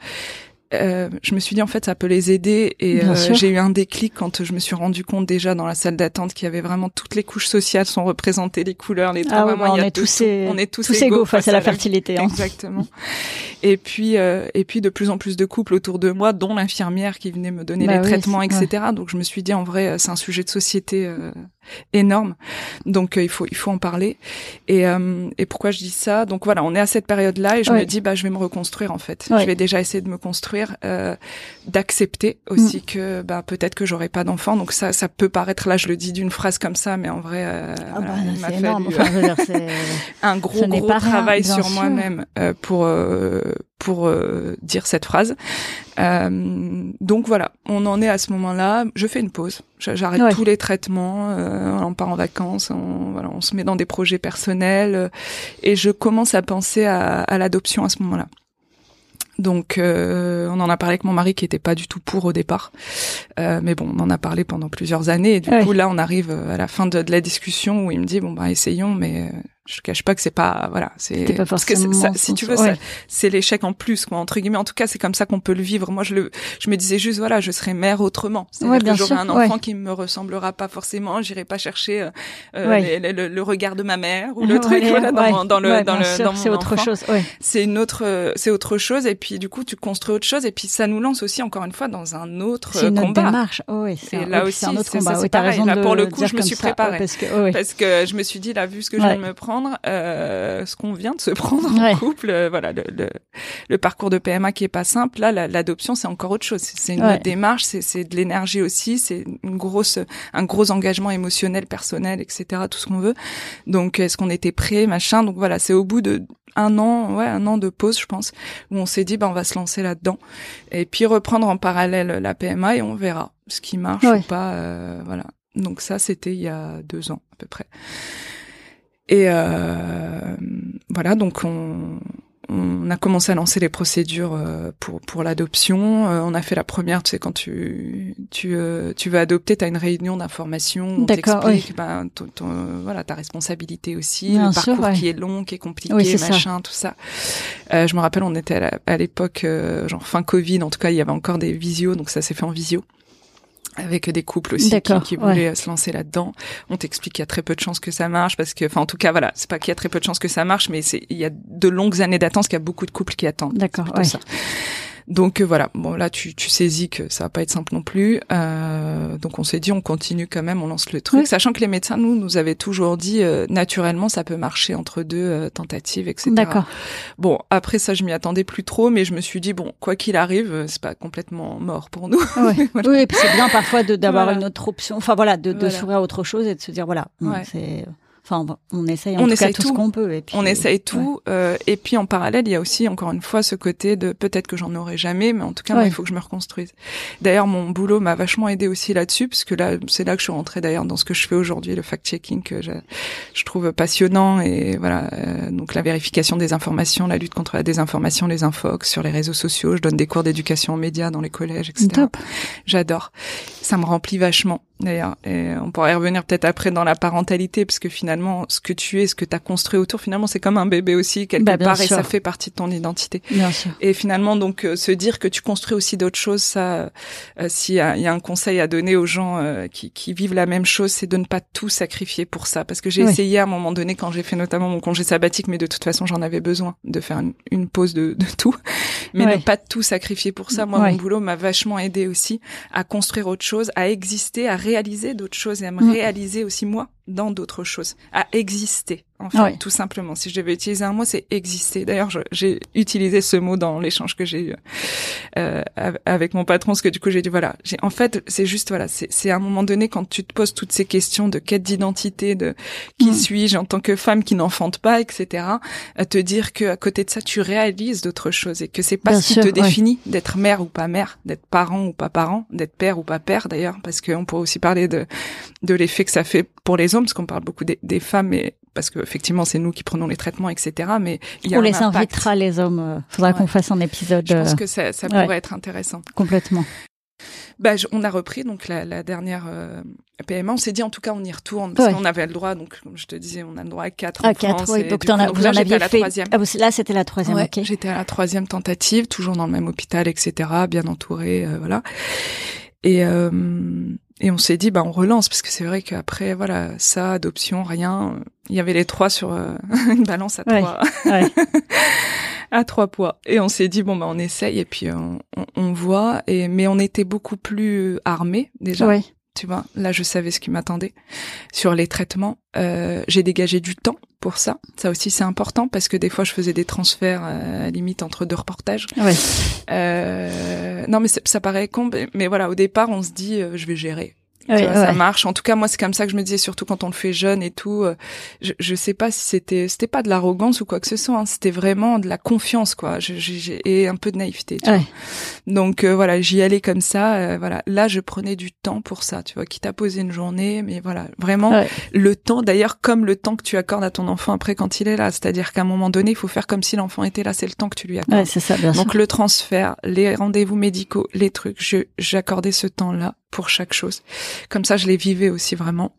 euh, je me suis dit en fait ça peut les aider et euh, j'ai eu un déclic quand je me suis rendu compte déjà dans la salle d'attente qu'il y avait vraiment toutes les couches sociales sont représentées, les couleurs, les ah bah, on, est tous on est tous égaux face, à la, fertilité. Hein. Exactement. et puis euh, et puis de plus en plus de couples autour de moi, dont l'infirmière qui venait me donner bah les traitements, etc. Donc je me suis dit en vrai c'est un sujet de société énorme. Donc il faut il faut en parler. Et et pourquoi je dis ça? Donc voilà, on est à cette période-là et je me dis bah je vais me reconstruire en fait. Je vais déjà essayer de me construire, d'accepter aussi mm. que bah peut-être que j'aurai pas d'enfant. Donc ça ça peut paraître là je le dis d'une phrase comme ça, mais en vrai ah bah, il m'a fallu un gros gros travail sur moi-même pour pour euh, dire cette phrase. Euh, donc voilà, on en est à ce moment-là. Je fais une pause. J'arrête tous les traitements. Euh, on part en vacances. On, voilà, on se met dans des projets personnels euh, et je commence à penser à, à l'adoption à ce moment-là. Donc, euh, on en a parlé avec mon mari qui était pas du tout pour au départ, euh, mais bon, on en a parlé pendant plusieurs années. Et du coup, là, on arrive à la fin de, de, la discussion où il me dit bon bah essayons, mais je cache pas que c'est pas voilà c'est parce que ça, si tu veux c'est l'échec en plus quoi entre guillemets. En tout cas c'est comme ça qu'on peut le vivre. Moi je le je me disais juste voilà je serai mère autrement. C'est ouais, que j'aurai un enfant qui me ressemblera pas forcément. J'irai pas chercher euh, euh le, regard de ma mère ou le truc voilà dans, dans le dans le dans c'est autre chose c'est une autre c'est autre chose et puis du coup tu construis autre chose et puis ça nous lance aussi encore une fois dans un autre c'est une combat. démarche. Oui c'est là aussi un autre combat. c'est là pour le coup je me suis préparée. parce que parce que je me suis dit là vu ce que je viens de euh, ce qu'on vient de se prendre en couple, euh, voilà, le, le, le, parcours de PMA qui est pas simple. Là, l'adoption, c'est encore autre chose. C'est une démarche, c'est de l'énergie aussi, c'est une grosse, un gros engagement émotionnel, personnel, etc. Tout ce qu'on veut. Donc, est-ce qu'on était prêt, machin? Donc voilà, c'est au bout de un an, ouais, un an de pause, je pense, où on s'est dit, ben, on va se lancer là-dedans, et puis reprendre en parallèle la PMA et on verra ce qui marche ou pas, euh, voilà. Donc ça, c'était il y a deux ans à peu près. Et euh, voilà, donc on, on a commencé à lancer les procédures euh, pour pour l'adoption. Euh, on a fait la première, tu sais, quand tu tu euh, tu veux adopter, tu as une réunion d'information, on t'explique ben, voilà ta responsabilité aussi, le parcours qui est long, qui est compliqué, machin, tout ça. je me rappelle, on était à l'époque genre fin Covid, en tout cas, il y avait encore des visios, donc ça s'est fait en visio avec des couples aussi qui, qui, voulaient se lancer là-dedans. On t'explique qu'il y a très peu de chances que ça marche parce que, enfin, en tout cas, voilà, c'est pas qu'il y a très peu de chances que ça marche, mais c'est il y a de longues années d'attente, qu'il y a beaucoup de couples qui attendent. D'accord. Donc euh, voilà, bon là tu, tu saisis que ça va pas être simple non plus. Euh, donc on s'est dit on continue quand même, on lance le truc, sachant que les médecins nous nous avaient toujours dit euh, naturellement ça peut marcher entre deux euh, tentatives, etc. D'accord. Bon après ça je m'y attendais plus trop, mais je me suis dit bon quoi qu'il arrive c'est pas complètement mort pour nous. Oui et puis c'est bien parfois d'avoir une autre option, enfin voilà de, de s'ouvrir à autre chose et de se dire voilà c'est Enfin, on essaye en on tout essaye tout, ce qu'on peut. Et puis, on essaye tout. Euh, et puis en parallèle, il y a aussi encore une fois ce côté de peut-être que j'en aurai jamais, mais en tout cas, moi, il faut que je me reconstruise. D'ailleurs, mon boulot m'a vachement aidé aussi là-dessus, parce que là, c'est là que je suis rentrée d'ailleurs dans ce que je fais aujourd'hui, le fact-checking que je, je, trouve passionnant et voilà. Euh, donc la vérification des informations, la lutte contre la désinformation, les infox sur les réseaux sociaux. Je donne des cours d'éducation aux médias dans les collèges, etc. J'adore. Ça me remplit vachement d'ailleurs. Et on pourrait revenir peut-être après dans la parentalité, parce que finalement, ce que tu es, ce que tu as construit autour, finalement, c'est comme un bébé aussi, quelque bah, part, et ça fait partie de ton identité. Bien sûr. Et finalement, donc, euh, se dire que tu construis aussi d'autres choses, ça, euh, s'il y, y, a un conseil à donner aux gens euh, qui, qui, vivent la même chose, c'est de ne pas tout sacrifier pour ça. Parce que j'ai essayé à un moment donné, quand j'ai fait notamment mon congé sabbatique, mais de toute façon, j'en avais besoin de faire une, pause de, de, tout, mais ne pas tout sacrifier pour ça. Moi, mon boulot m'a vachement aidé aussi à construire autre chose, à exister, à réaliser d'autres choses et à me mm. réaliser aussi moi dans d'autres choses, à exister en fait, tout simplement. Si je devais utiliser un mot, c'est exister. D'ailleurs, j'ai utilisé ce mot dans l'échange que j'ai eu euh, avec mon patron, parce que du coup, j'ai dit voilà, j'ai en fait, c'est juste voilà, c'est à un moment donné quand tu te poses toutes ces questions de quête d'identité, de qui mm. suis-je en tant que femme qui n'enfante pas, etc. À te dire que à côté de ça, tu réalises d'autres choses et que c'est pas ce qui te définit d'être mère ou pas mère, d'être parent ou pas parent, d'être père ou pas père d'ailleurs, parce qu'on pourrait aussi parler de de l'effet que ça fait pour les hommes, parce qu'on parle beaucoup des, des femmes, mais parce que effectivement c'est nous qui prenons les traitements, etc. Mais il y a on les invitera les hommes. Euh, faudra qu'on fasse un épisode. Je pense euh, que ça, ça pourrait être intéressant. Complètement. Bah, on a repris donc la, la dernière euh, PMA. On s'est dit en tout cas on y retourne parce qu'on avait le droit. Donc comme je te disais, on a le droit à quatre. À quatre, oui. Donc, en vous en aviez fait. La troisième. Ah, là c'était la troisième. J'étais à la troisième tentative, toujours dans le même hôpital, etc. Bien entouré, voilà. Et et on s'est dit, bah, on relance, parce que c'est vrai qu'après, voilà, ça, adoption, rien. Il y avait les trois sur euh, une balance à trois. à trois poids. Et on s'est dit, bon, bah, on essaye, et puis on, on, voit. Et, mais on était beaucoup plus armés, déjà. Tu vois. Là, je savais ce qui m'attendait sur les traitements. Euh, j'ai dégagé du temps pour ça. Ça aussi, c'est important parce que des fois, je faisais des transferts euh, limite entre deux reportages. Ouais. Euh, non, mais ça paraît con, mais voilà, au départ, on se dit, euh, je vais gérer ça marche. En tout cas, moi, c'est comme ça que je me disais, surtout quand on le fait jeune et tout. Euh, je, je sais pas si c'était, c'était pas de l'arrogance ou quoi que ce soit. Hein, c'était vraiment de la confiance, quoi. J'ai et un peu de naïveté. Tu vois. Donc euh, voilà, j'y allais comme ça. Euh, voilà, là, je prenais du temps pour ça. Tu vois, quitte à poser une journée, mais voilà, vraiment le temps. D'ailleurs, comme le temps que tu accordes à ton enfant après quand il est là, c'est-à-dire qu'à un moment donné, il faut faire comme si l'enfant était là. C'est le temps que tu lui accordes. c'est ça. Bien Donc le transfert, les rendez-vous médicaux, les trucs, je j'accordais ce temps-là pour chaque chose. Comme ça, je les vivais aussi vraiment.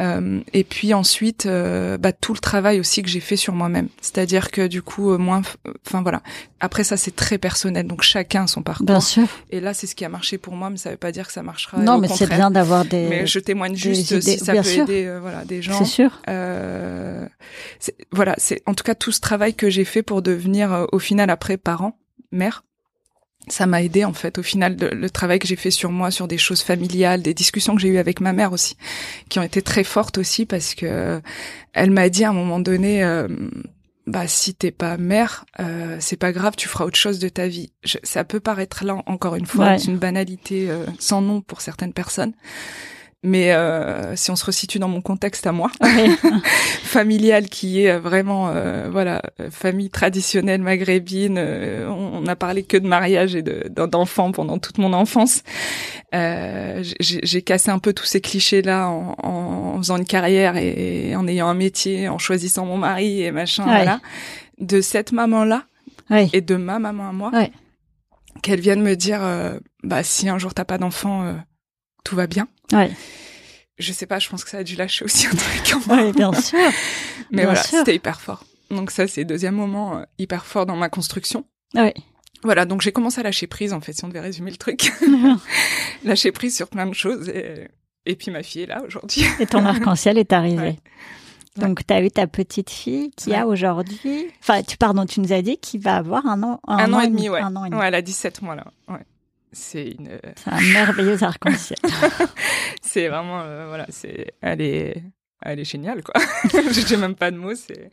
Euh, et puis ensuite, euh, bah, tout le travail aussi que j'ai fait sur moi-même. C'est-à-dire que du coup, euh, moins, enfin voilà. Après ça, c'est très personnel, donc chacun son parcours. Bien sûr. Et là, c'est ce qui a marché pour moi, mais ça veut pas dire que ça marchera. Non, mais c'est bien d'avoir des. Mais je témoigne juste si ça peut aider, voilà, des gens. C'est sûr. voilà, c'est en tout cas tout ce travail que j'ai fait pour devenir, au final, après parent, mère ça m'a aidé en fait au final le travail que j'ai fait sur moi sur des choses familiales des discussions que j'ai eues avec ma mère aussi qui ont été très fortes aussi parce que elle m'a dit à un moment donné euh, bah si t'es pas mère euh, c'est pas grave tu feras autre chose de ta vie. Ça peut paraître là encore une fois une banalité euh, sans nom pour certaines personnes mais euh, si on se resitue dans mon contexte à moi, familial, qui est vraiment euh, voilà famille traditionnelle maghrébine, euh, on n'a parlé que de mariage et d'enfants pendant toute mon enfance. Euh, j'ai cassé un peu tous ces clichés là en, en, faisant une carrière et, en ayant un métier, en choisissant mon mari et machin. Voilà, de cette maman là et de ma maman à moi, qu'elle vienne me dire bah si un jour t'as pas d'enfant tout va bien. Ouais. Je sais pas, je pense que ça a dû lâcher aussi un truc en moi. Ouais, bien sûr. Mais voilà, c'était hyper fort. Donc ça, c'est le deuxième moment euh, hyper fort dans ma construction. Ouais. Voilà, donc j'ai commencé à lâcher prise, en fait, si on devait résumer le truc. lâcher prise sur plein de choses. Et, et puis ma fille est là aujourd'hui. et ton arc-en-ciel est arrivé. Donc, tu as eu ta petite fille qui a aujourd'hui, enfin, tu pardon, tu nous as dit qu'il va avoir un an, un, an, et demi, ouais. Un an et demi. Ouais, elle a 17 mois là. Ouais c'est une. C'est un merveilleux arc-en-ciel. c'est vraiment, euh, voilà, c'est, elle est, elle est géniale, quoi. J'ai même pas de mots, c'est,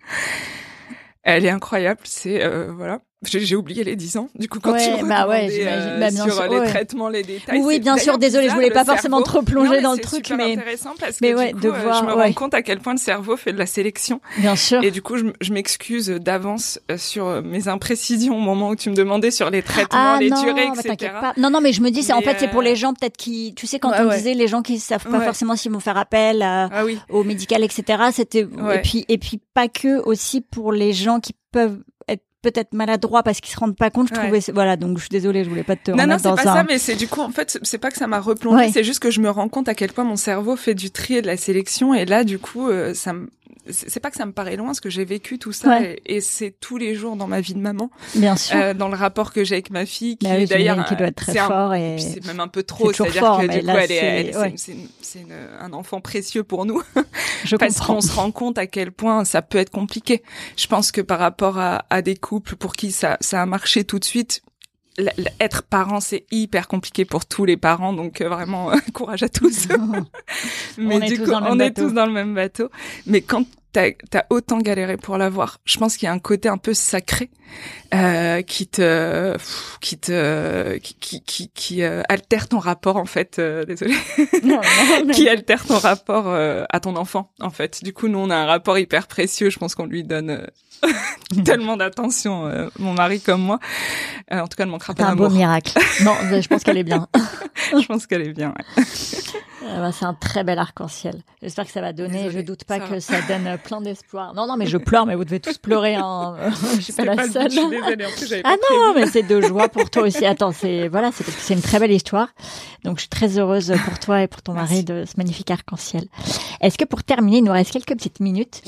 elle est incroyable, c'est, euh, voilà. J'ai oublié les 10 ans. Du coup, quand tu me bah ouais, euh, bah, sur sûr, les traitements, les détails. Oui, bien sûr. Désolée, je voulais pas forcément trop plonger dans le truc, mais intéressant parce que ouais, du coup, de voir, je me rends compte à quel point le cerveau fait de la sélection. Bien sûr. Et du coup, je, m'excuse d'avance euh, sur euh, mes imprécisions au moment où tu me demandais sur les traitements, ah, les non, durées, etc. Pas. Non, non, mais je me dis, c'est en fait, c'est pour les gens peut-être qui, tu sais, quand on disait les gens qui savent pas forcément s'ils vont faire appel ah au médical, etc. C'était et puis et puis pas que aussi pour les gens qui peuvent peut-être maladroit parce qu'ils se rendent pas compte. Je trouvais, voilà, donc je suis désolée, je voulais pas te non, non, c'est pas ça. mais c'est du coup, en fait, c'est pas que ça m'a replongé, c'est juste que je me rends compte à quel point mon cerveau fait du tri et de la sélection, et là, du coup, euh, ça me c'est pas que ça me paraît loin, parce que j'ai vécu tout ça et, c'est tous les jours dans ma vie de maman. Bien sûr. Euh, dans le rapport que j'ai avec ma fille, qui bah est d'ailleurs qui doit être très fort et c'est même un peu trop, c'est-à-dire que du coup, elle est, c'est un enfant précieux pour nous. Je parce qu'on se rend compte à quel point ça peut être compliqué. Je pense que par rapport à, à des couples pour qui ça, ça a marché tout de suite, être parent, c'est hyper compliqué pour tous les parents, donc euh, vraiment courage à tous. Mais on du coup, on est tous dans le même bateau. Mais quand t'as as autant galéré pour l'avoir. Je pense qu'il y a un côté un peu sacré euh, qui te qui te qui qui qui, euh, altère ton rapport en fait. Euh, désolé. qui altère ton rapport euh, à ton enfant en fait. Du coup, nous on a un rapport hyper précieux. Je pense qu'on lui donne euh, tellement d'attention, mon mari comme moi. en tout cas, elle manquera pas un beau miracle. non, je pense qu'elle est bien. je pense qu'elle est bien. Ouais. Bah, c'est un très bel arc-en-ciel. J'espère que ça va donner. je doute pas que ça donne plein d'espoir. Non, non, mais je pleure, mais vous devez tous pleurer. Hein. je suis pas la seule. ah non, mais c'est de joie pour toi aussi. Attends, c'est voilà, c'est c'est une très belle histoire. Donc je suis très heureuse pour toi et pour ton mari de ce magnifique arc-en-ciel. Est-ce que pour terminer, il nous reste quelques petites minutes?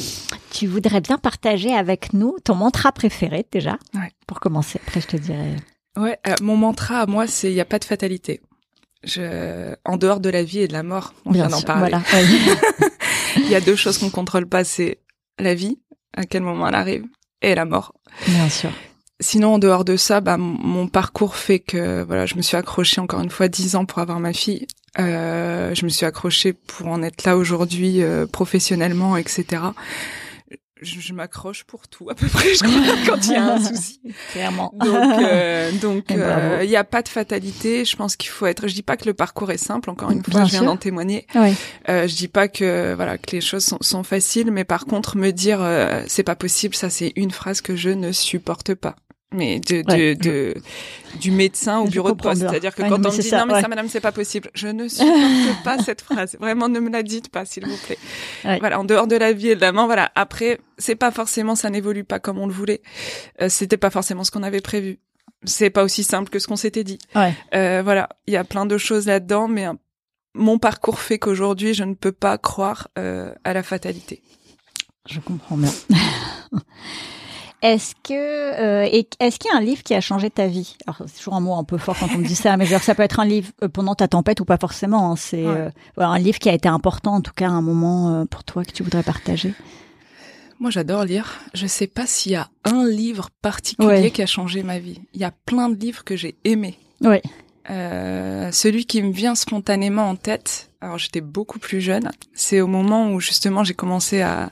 Tu voudrais bien partager avec nous ton mantra préféré déjà, ouais. pour commencer. Après, je te dirai. Ouais, euh, mon mantra à moi, c'est il n'y a pas de fatalité je, en dehors de la vie et de la mort, on vient d'en parler. Voilà. Il y a deux choses qu'on contrôle pas, c'est la vie, à quel moment elle arrive, et la mort. Bien sûr. Sinon, en dehors de ça, bah, mon parcours fait que voilà, je me suis accrochée encore une fois dix ans pour avoir ma fille. Euh, je me suis accrochée pour en être là aujourd'hui euh, professionnellement, etc. Je, je m'accroche pour tout à peu près, je crois, quand il y a un souci. Clairement. Donc, euh, donc, il n'y a pas de fatalité. Je pense qu'il faut être. Je dis pas que le parcours est simple. Encore une fois, Bien je viens d'en témoigner. Oui. Euh, je dis pas que voilà que les choses sont, sont faciles, mais par contre me dire euh, c'est pas possible, ça c'est une phrase que je ne supporte pas. Mais de, de, Ouais. de du médecin au bureau de poste, c'est-à-dire que Ouais, quand on me dit ça, non mais ouais. ça madame c'est pas possible, je ne supporte pas cette phrase. Vraiment ne me la dites pas s'il vous plaît. Voilà en dehors de la vie et de la mort, voilà. Après c'est pas forcément ça n'évolue pas comme on le voulait. Euh, C'était pas forcément ce qu'on avait prévu. C'est pas aussi simple que ce qu'on s'était dit. Ouais. Euh, voilà, il y a plein de choses là-dedans, mais euh, mon parcours fait qu'aujourd'hui, je ne peux pas croire euh, à la fatalité. Je comprends bien. Est-ce que euh, est-ce qu'il y a un livre qui a changé ta vie? Alors c'est toujours un mot un peu fort quand on me dit ça, mais dire, ça peut être un livre euh, pendant ta tempête ou pas forcément. hein. C'est Ouais. euh, voilà, un livre qui a été important en tout cas à un moment pour toi que tu voudrais partager. Moi, j'adore lire. Je sais pas s'il y a un livre particulier Ouais. qui a changé ma vie. Il y a plein de livres que j'ai aimés. Oui. Euh, celui qui me vient spontanément en tête, alors j'étais beaucoup plus jeune, c'est au moment où justement j'ai commencé à,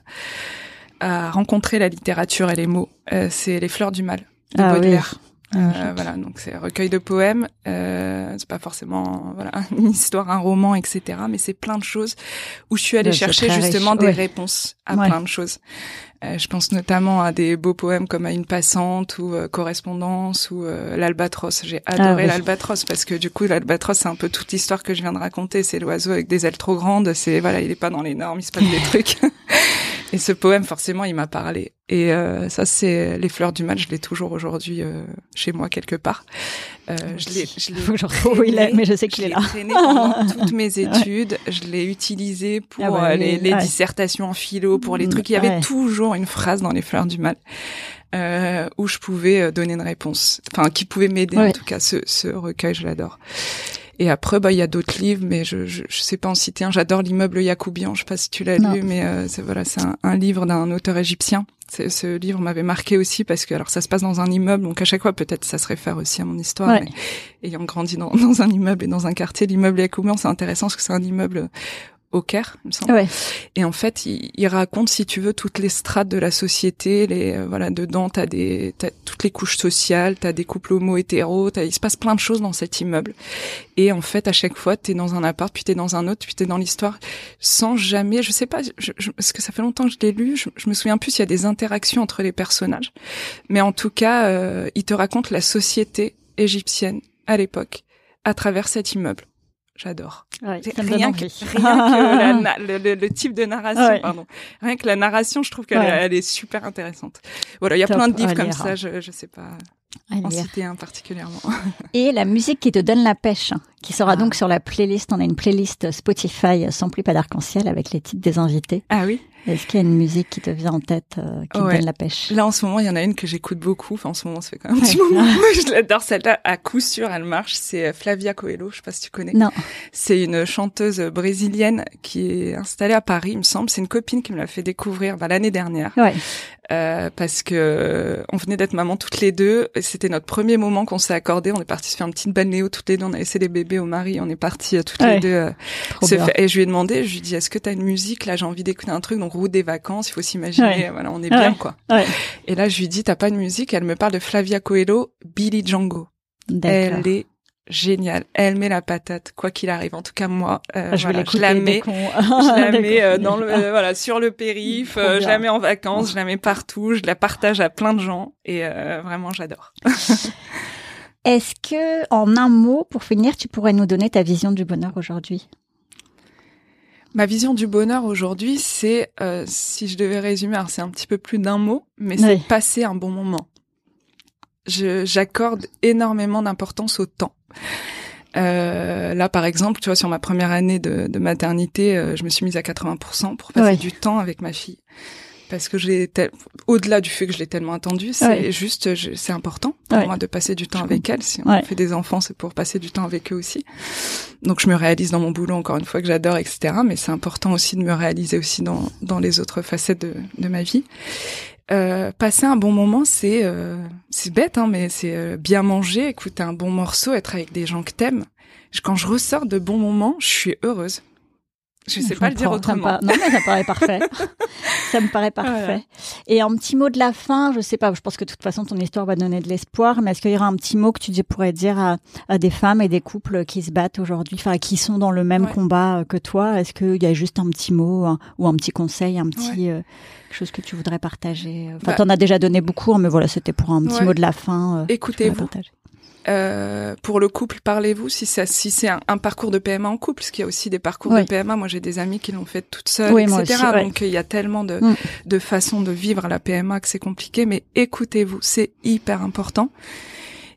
à rencontrer la littérature et les mots. Euh, c'est Les Fleurs du Mal de Ah oui. Baudelaire. Euh, voilà, donc c'est un recueil de poèmes. Euh, c'est pas forcément voilà une histoire, un roman, etc. Mais c'est plein de choses où je suis allée Ouais, chercher justement riche, des ouais. réponses à Ouais. plein de choses. Euh, je pense notamment à des beaux poèmes comme à une passante ou euh, correspondance ou l'albatros. J'ai adoré Ah oui. l'albatros parce que du coup l'albatros c'est un peu toute l'histoire que je viens de raconter. C'est l'oiseau avec des ailes trop grandes. C'est voilà, il est pas dans les normes, il se passe des trucs. Et ce poème, forcément, il m'a parlé. Et euh, ça, c'est les fleurs du mal. Je l'ai toujours aujourd'hui euh, chez moi quelque part. Euh, je l'ai, je l'ai je il est, mais je sais je qu'il est l'ai là. traîné pendant toutes mes études. Je l'ai utilisé pour Ah bah, euh, les, oui, les ouais. dissertations en philo, pour les Mm, trucs. Il y avait ouais. toujours une phrase dans les fleurs du mal euh, où je pouvais euh, donner une réponse. Enfin, qui pouvait m'aider Ouais. en tout cas. Ce, ce recueil, je l'adore. Et après, bah, il y a d'autres livres, mais je, je, je sais pas en citer un. J'adore l'immeuble Yacoubian. Je sais pas si tu l'as lu, mais euh, c'est voilà, c'est un, un livre d'un auteur égyptien. Ce livre m'avait marqué aussi parce que alors ça se passe dans un immeuble, donc à chaque fois peut-être ça se réfère aussi à mon histoire. Ouais. Mais ayant grandi dans, dans un immeuble et dans un quartier, l'immeuble Yacoubian, c'est intéressant parce que c'est un immeuble au Caire, il me semble. Ouais. Et en fait, il, il raconte, si tu veux, toutes les strates de la société. Les euh, voilà, dedans, t'as des, t'as toutes les couches sociales, t'as des couples homo hétéros. Il se passe plein de choses dans cet immeuble. Et en fait, à chaque fois, t'es dans un appart, puis t'es dans un autre, puis t'es dans l'histoire, sans jamais. Je sais pas, je, je- parce que ça fait longtemps que je l'ai lu. Je, je me souviens plus s'il y a des interactions entre les personnages, mais en tout cas, euh, il te raconte la société égyptienne à l'époque à travers cet immeuble. J'adore. Ouais, rien, que, rien que la le, le- le type de narration, Ouais. pardon. Rien que la narration, je trouve qu'elle Ouais. elle est super intéressante. Voilà, il y a Top, plein de livres comme ça, je, je sais pas en citer un particulièrement. Et la musique qui te donne la pêche, qui sera Ah. donc sur la playlist. On a une playlist Spotify sans plus pas d'arc-en-ciel avec les titres des invités. Ah oui? Est-ce qu'il y a une musique qui te vient en tête, euh, qui te Ouais. donne la pêche? Là, en ce moment, il y en a une que j'écoute beaucoup. Enfin, en ce moment, ça fait quand même un Ouais. petit moment. je l'adore, celle-là. À coup sûr, elle marche. C'est euh, Flavia Coelho. Je sais pas si tu connais. Non. C'est une chanteuse brésilienne qui est installée à Paris, il me semble. C'est une copine qui me l'a fait découvrir bah, l'année dernière. Ouais. Euh, parce que euh, on venait d'être maman toutes les deux. C'était notre premier moment qu'on s'est accordé. On est parti se faire une petite balnéo toutes les deux. On a laissé les bébés au mari. On est partis euh, toutes Ouais. les deux. euh, se Et je lui ai demandé, je lui ai dit, est-ce que t'as une musique? Là, j'ai envie d'écouter un truc. Donc route des vacances. Il faut s'imaginer. Ouais. Voilà, on est Ouais. bien quoi. Ouais. Et là, je lui dis, t'as pas de musique? Elle me parle de Flavia Coelho, Billy Django. Elle est géniale. Elle met la patate, quoi qu'il arrive. En tout cas, moi, euh, Ah, je voilà, l'écouter la mets. Je la mets euh, dans le euh, voilà sur le périph, euh, je la mets en vacances, je la mets partout, je la partage à plein de gens et vraiment j'adore. Est-ce que, en un mot, pour finir, tu pourrais nous donner ta vision du bonheur aujourd'hui? Ma vision du bonheur aujourd'hui, c'est euh, si je devais résumer, alors c'est un petit peu plus d'un mot, mais c'est Oui. passer un bon moment. J'accorde énormément d'importance au temps. Euh, là, par exemple, tu vois, sur ma première année de, de maternité, euh, je me suis mise à 80% pour passer du temps avec ma fille. Parce que j'ai tel- au-delà du fait que je l'ai tellement attendue, c'est Ouais. juste, je- c'est important pour Ouais. moi de passer du temps Je avec elle. Si on Ouais. fait des enfants, c'est pour passer du temps avec eux aussi. Donc je me réalise dans mon boulot encore une fois que j'adore, etc. Mais c'est important aussi de me réaliser aussi dans dans les autres facettes de, de ma vie. Euh, passer un bon moment, c'est euh, c'est bête, hein, mais c'est euh, bien manger, écouter un bon morceau, être avec des gens que t'aimes. quand je ressors de bons moments, je suis heureuse. Je sais pas le dire autrement. Non, mais ça me paraît parfait. ça me paraît parfait. Et un petit mot de la fin, je sais pas, je pense que de toute façon ton histoire va donner de l'espoir, mais est-ce qu'il y aura un petit mot que tu pourrais dire à, des femmes et des couples qui se battent aujourd'hui, enfin qui sont dans le même combat euh, que toi? Est-ce qu'il y a juste un petit mot ou un petit conseil, un petit euh, quelque chose que tu voudrais partager? Enfin, bah, t'en as déjà donné beaucoup, hein, mais voilà, c'était pour un petit mot de la fin. Euh, Écoutez-vous. Euh, pour le couple, parlez-vous si, ça, si c'est un, parcours de PMA en couple, parce qu'il y a aussi des parcours de PMA. Moi, j'ai des amis qui l'ont fait toutes seules, etc. Donc, il y a tellement de, mm. de façons de vivre la PMA que c'est compliqué. Mais écoutez-vous, c'est hyper important.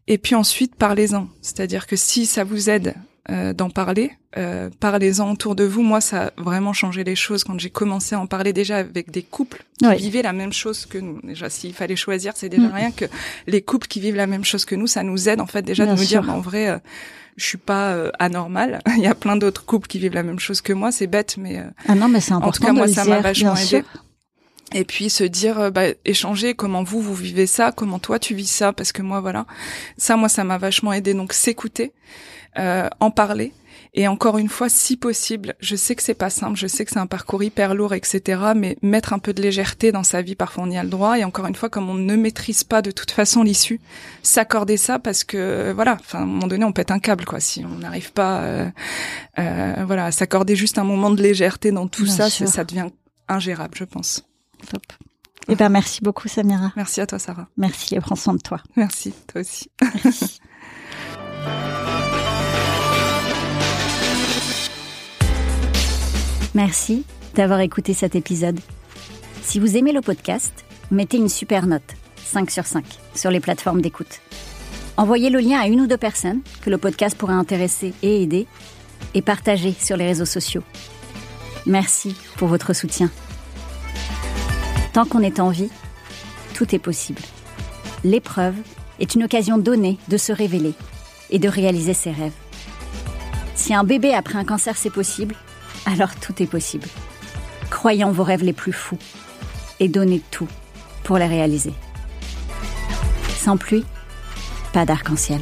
Et puis ensuite, parlez-en. C'est-à-dire que si ça vous aide euh, d'en parler. Euh, Parlez-en autour de vous. Moi, ça a vraiment changé les choses quand j'ai commencé à en parler déjà avec des couples qui vivaient la même chose que nous. Déjà, s'il fallait choisir, c'est déjà mm. rien que les couples qui vivent la même chose que nous, ça nous aide en fait déjà de nous dire, en vrai, euh, je suis pas euh, anormal. Il y a plein d'autres couples qui vivent la même chose que moi. C'est bête, mais, euh, ah non, mais c'est important. En tout cas, moi, ça m'a vachement aidé et puis se dire bah, échanger comment vous vous vivez ça comment toi tu vis ça parce que moi voilà ça moi ça m'a vachement aidé donc s'écouter euh, en parler. Et encore une fois, si possible, je sais que c'est pas simple, je sais que c'est un parcours hyper lourd, etc. Mais mettre un peu de légèreté dans sa vie, parfois on y a le droit. Et encore une fois, comme on ne maîtrise pas de toute façon l'issue, s'accorder ça parce que voilà, enfin à un moment donné, on pète un câble quoi. Si on n'arrive pas, euh, euh, voilà, à s'accorder juste un moment de légèreté dans tout ça, ça devient ingérable, je pense. Top. Eh ben merci beaucoup Samira. Merci à toi Sarah. Merci et prends soin de toi. Merci toi aussi. Merci d'avoir écouté cet épisode. Si vous aimez le podcast, mettez une super note, 5 sur 5, sur les plateformes d'écoute. Envoyez le lien à une ou deux personnes que le podcast pourrait intéresser et aider, et partagez sur les réseaux sociaux. Merci pour votre soutien. Tant qu'on est en vie, tout est possible. L'épreuve est une occasion donnée de se révéler et de réaliser ses rêves. Si un bébé après un cancer c'est possible, alors tout est possible. Croyez en vos rêves les plus fous et donnez tout pour les réaliser. Sans pluie, pas d'arc-en-ciel.